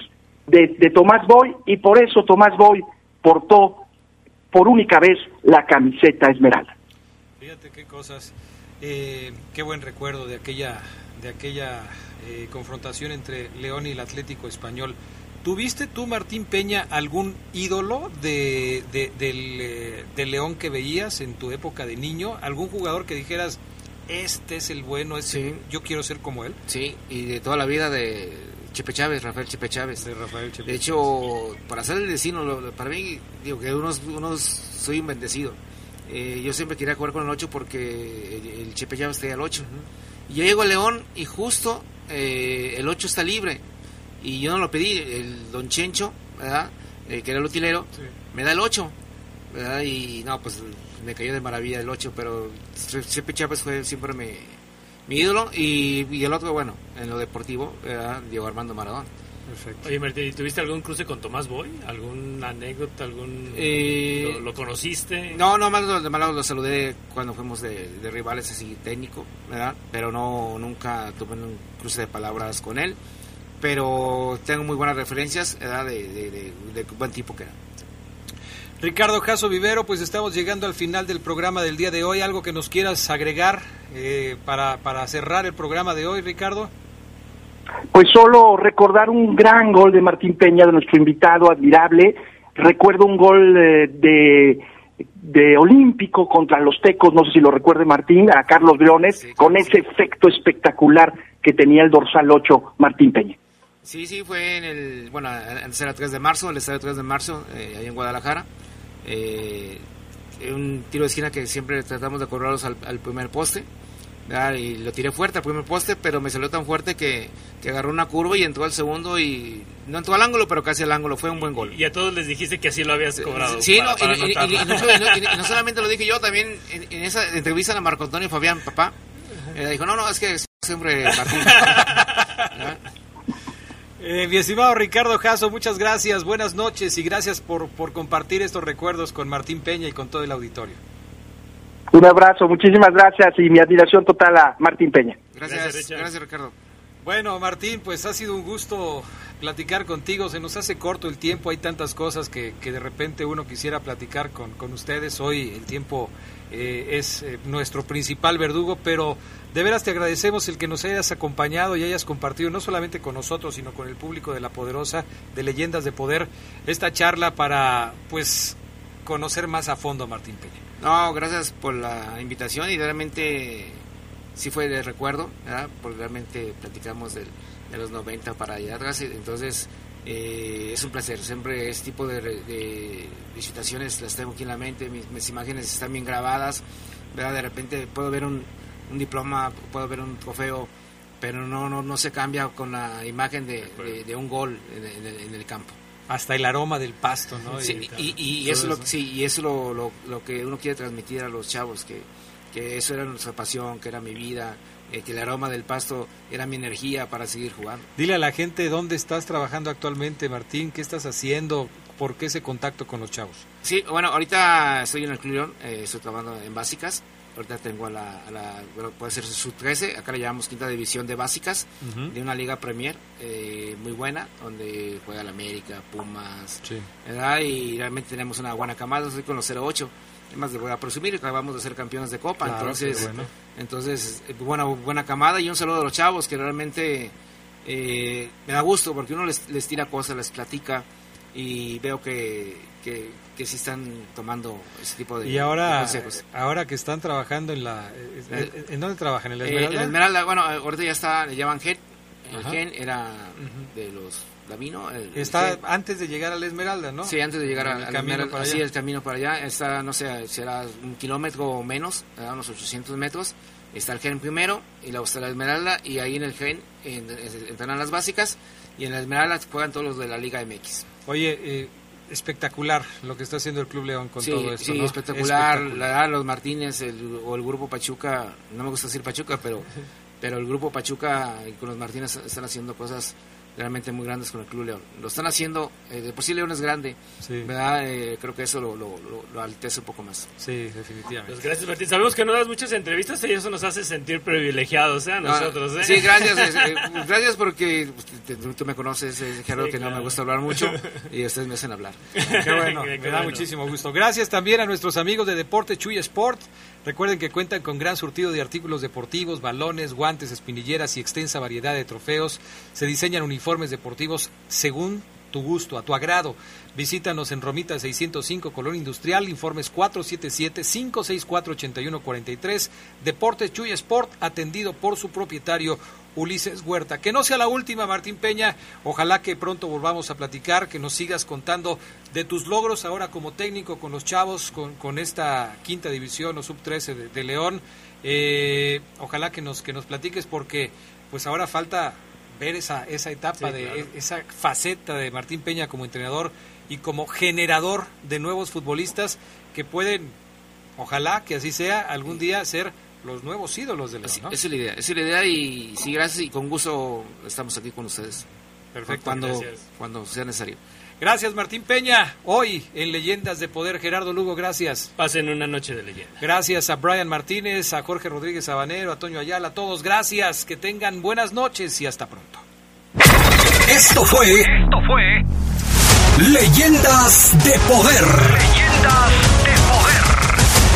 de, de Tomás Boy y por eso Tomás Boy portó por única vez la camiseta esmeralda. Fíjate qué cosas, eh, qué buen recuerdo de aquella, de aquella eh, confrontación entre León y el Atlético Español. ¿Tuviste tú, Martín Peña, algún ídolo de, del, eh, León que veías en tu época de niño? ¿Algún jugador que dijeras, este es el bueno, ese, yo quiero ser como él? Sí, y de toda la vida de Chepe Chávez, Rafael Chepe Chávez. De, Rafael Chepe de hecho, para ser el vecino, para mí, digo que unos, unos soy un bendecido. Eh, yo siempre quería jugar con el 8 porque el, Chepe Chávez tenía el 8. Y yo llego a León y justo eh, el 8 está libre. Y yo no lo pedí, el don Chencho, ¿verdad? Eh, que era el utilero, me da el 8, ¿verdad? Y no, pues me cayó de maravilla el 8, pero Chepe Chávez fue siempre mi, mi ídolo. Y, y, el otro, bueno, en lo deportivo, ¿verdad? Diego Armando Maradón. Perfecto. Oye, Martín, ¿tuviste algún cruce con Tomás Boy? ¿Alguna anécdota? algún eh, ¿lo, conociste? No, no, más de malo lo saludé cuando fuimos de, rivales así técnico, ¿verdad? Pero no, nunca tuve un cruce de palabras con él. Pero tengo muy buenas referencias, ¿verdad? De, de, buen tipo que era. Ricardo Caso Vivero, pues estamos llegando al final del programa del día de hoy. ¿Algo que nos quieras agregar eh, para, para cerrar el programa de hoy, Ricardo? Pues solo recordar un gran gol de Martín Peña, de nuestro invitado admirable. Recuerdo un gol eh, de, de Olímpico contra los Tecos, no sé si lo recuerde Martín, a Carlos Briones, con ese efecto espectacular que tenía el dorsal 8 Martín Peña. Sí, sí, fue en el, bueno, era 3 de marzo, el estadio 3 de marzo, eh, ahí en Guadalajara. Eh, un tiro de esquina que siempre tratamos de cobrarlos al, primer poste. Y lo tiré fuerte al primer poste, pero me salió tan fuerte que, que, agarró una curva y entró al segundo y no entró al ángulo, pero casi al ángulo. Fue un buen gol. Y a todos les dijiste que así lo habías cobrado. Sí, y, no, solamente lo dije yo, también en, esa entrevista a Marco Antonio Fabián, papá, eh, dijo, no, no, es que siempre. (laughs) Eh, mi estimado Ricardo Jasso, muchas gracias, buenas noches y gracias por, por compartir estos recuerdos con Martín Peña y con todo el auditorio. Un abrazo, muchísimas gracias y mi admiración total a Martín Peña. Gracias, gracias, Ricardo. Bueno, Martín, pues ha sido un gusto platicar contigo. Se nos hace corto el tiempo, hay tantas cosas que, que de repente uno quisiera platicar con, con ustedes. Hoy el tiempo eh, es eh, nuestro principal verdugo, pero de veras te agradecemos el que nos hayas acompañado y hayas compartido no solamente con nosotros, sino con el público de La Poderosa, de Leyendas de Poder, esta charla para, pues, conocer más a fondo a Martín Peña. No, gracias por la invitación y realmente sí fue de recuerdo, porque realmente platicamos de los 90 para allá atrás, entonces eh, es un placer, siempre este tipo de, de, situaciones las tengo aquí en la mente, mis, imágenes están bien grabadas, ¿verdad? de repente puedo ver un, un, diploma, puedo ver un trofeo, pero no, no, no se cambia con la imagen de, de, un gol en, el, campo. Hasta el aroma del pasto, ¿no? Sí, y, y, eso, lo, sí, y eso lo, lo, lo, que uno quiere transmitir a los chavos, que, que eso era nuestra pasión, que era mi vida, eh, que el aroma del pasto era mi energía para seguir jugando. Dile a la gente dónde estás trabajando actualmente, Martín, qué estás haciendo, por qué ese contacto con los chavos. Sí, bueno, ahorita estoy en el Club eh, estoy trabajando en básicas. Ahorita tengo a la, puede ser su 13, acá le llamamos quinta división de básicas, de una liga Premier eh, muy buena, donde juega la América, Pumas, ¿verdad? y realmente tenemos una buena camada, estoy con los 08 más les voy a presumir, acabamos de ser campeones de Copa, entonces, entonces eh, buena, buena camada y un saludo a los chavos que realmente eh, me da gusto porque uno les, les tira cosas, les platica y veo que, que, que sí están tomando ese tipo de Y ahora, ahora que están trabajando en la... Eh, ¿En dónde trabajan? ¿En la Esmeralda? en Esmeralda, bueno, ahorita ya está, le llaman GET, el GEN era de los Davino. está antes de llegar a la Esmeralda, ¿no? Sí, antes de llegar al camino para allá. el camino para allá. Está, no sé, será un kilómetro o menos, unos 800 metros. Está el gen primero y luego está la Esmeralda y ahí en el gen entran las básicas y en la Esmeralda juegan todos los de la Liga MX. Oye, eh, espectacular lo que está haciendo el Club León con todo esto. Sí, espectacular. La, los Martínez o el grupo Pachuca, no me gusta decir Pachuca, pero, pero el grupo Pachuca y con los Martínez están haciendo cosas realmente muy grandes con el Club León. Lo están haciendo, eh, de por sí León es grande, ¿verdad? Eh, creo que eso lo, lo, lo, alteza un poco más. Sí, definitivamente. Pues gracias, Martín. Sabemos que no das muchas entrevistas y eso nos hace sentir privilegiados, ¿eh? A nosotros, ¿eh? Sí, gracias. (laughs) gracias porque pues, tú me conoces, Gerardo, que no me gusta hablar mucho (laughs) y ustedes me hacen hablar. Qué bueno, me da muchísimo gusto. Gracias también a nuestros amigos de Deporte Chuy Sport. Recuerden que cuentan con gran surtido de artículos deportivos, balones, guantes, espinilleras y extensa variedad de trofeos. Se diseñan uniformes deportivos según tu gusto, a tu agrado. Visítanos en Romita 605, Colón Industrial, informes 477-564-8143. Deportes Chuy Sport, atendido por su propietario Ulises Huerta. Que no sea la última, Martín Peña. Ojalá que pronto volvamos a platicar, que nos sigas contando de tus logros ahora como técnico con los chavos, con, con esta quinta división o sub 13 de, León. Eh, ojalá que nos, que nos platiques porque pues ahora falta ver esa, esa etapa, de esa faceta de Martín Peña como entrenador y como generador de nuevos futbolistas que pueden, ojalá que así sea, algún día ser los nuevos ídolos de la Esa es la idea, esa es la idea y sí, gracias y con gusto estamos aquí con ustedes. Perfecto. Cuando, cuando sea necesario. Gracias Martín Peña. Hoy en Leyendas de Poder, Gerardo Lugo, gracias. Pasen una noche de leyenda. Gracias a Brian Martínez, a Jorge Rodríguez Sabanero, a Toño Ayala, a todos. Gracias, que tengan buenas noches y hasta pronto. Esto fue. Esto fue. Leyendas de Poder. Leyendas de Poder.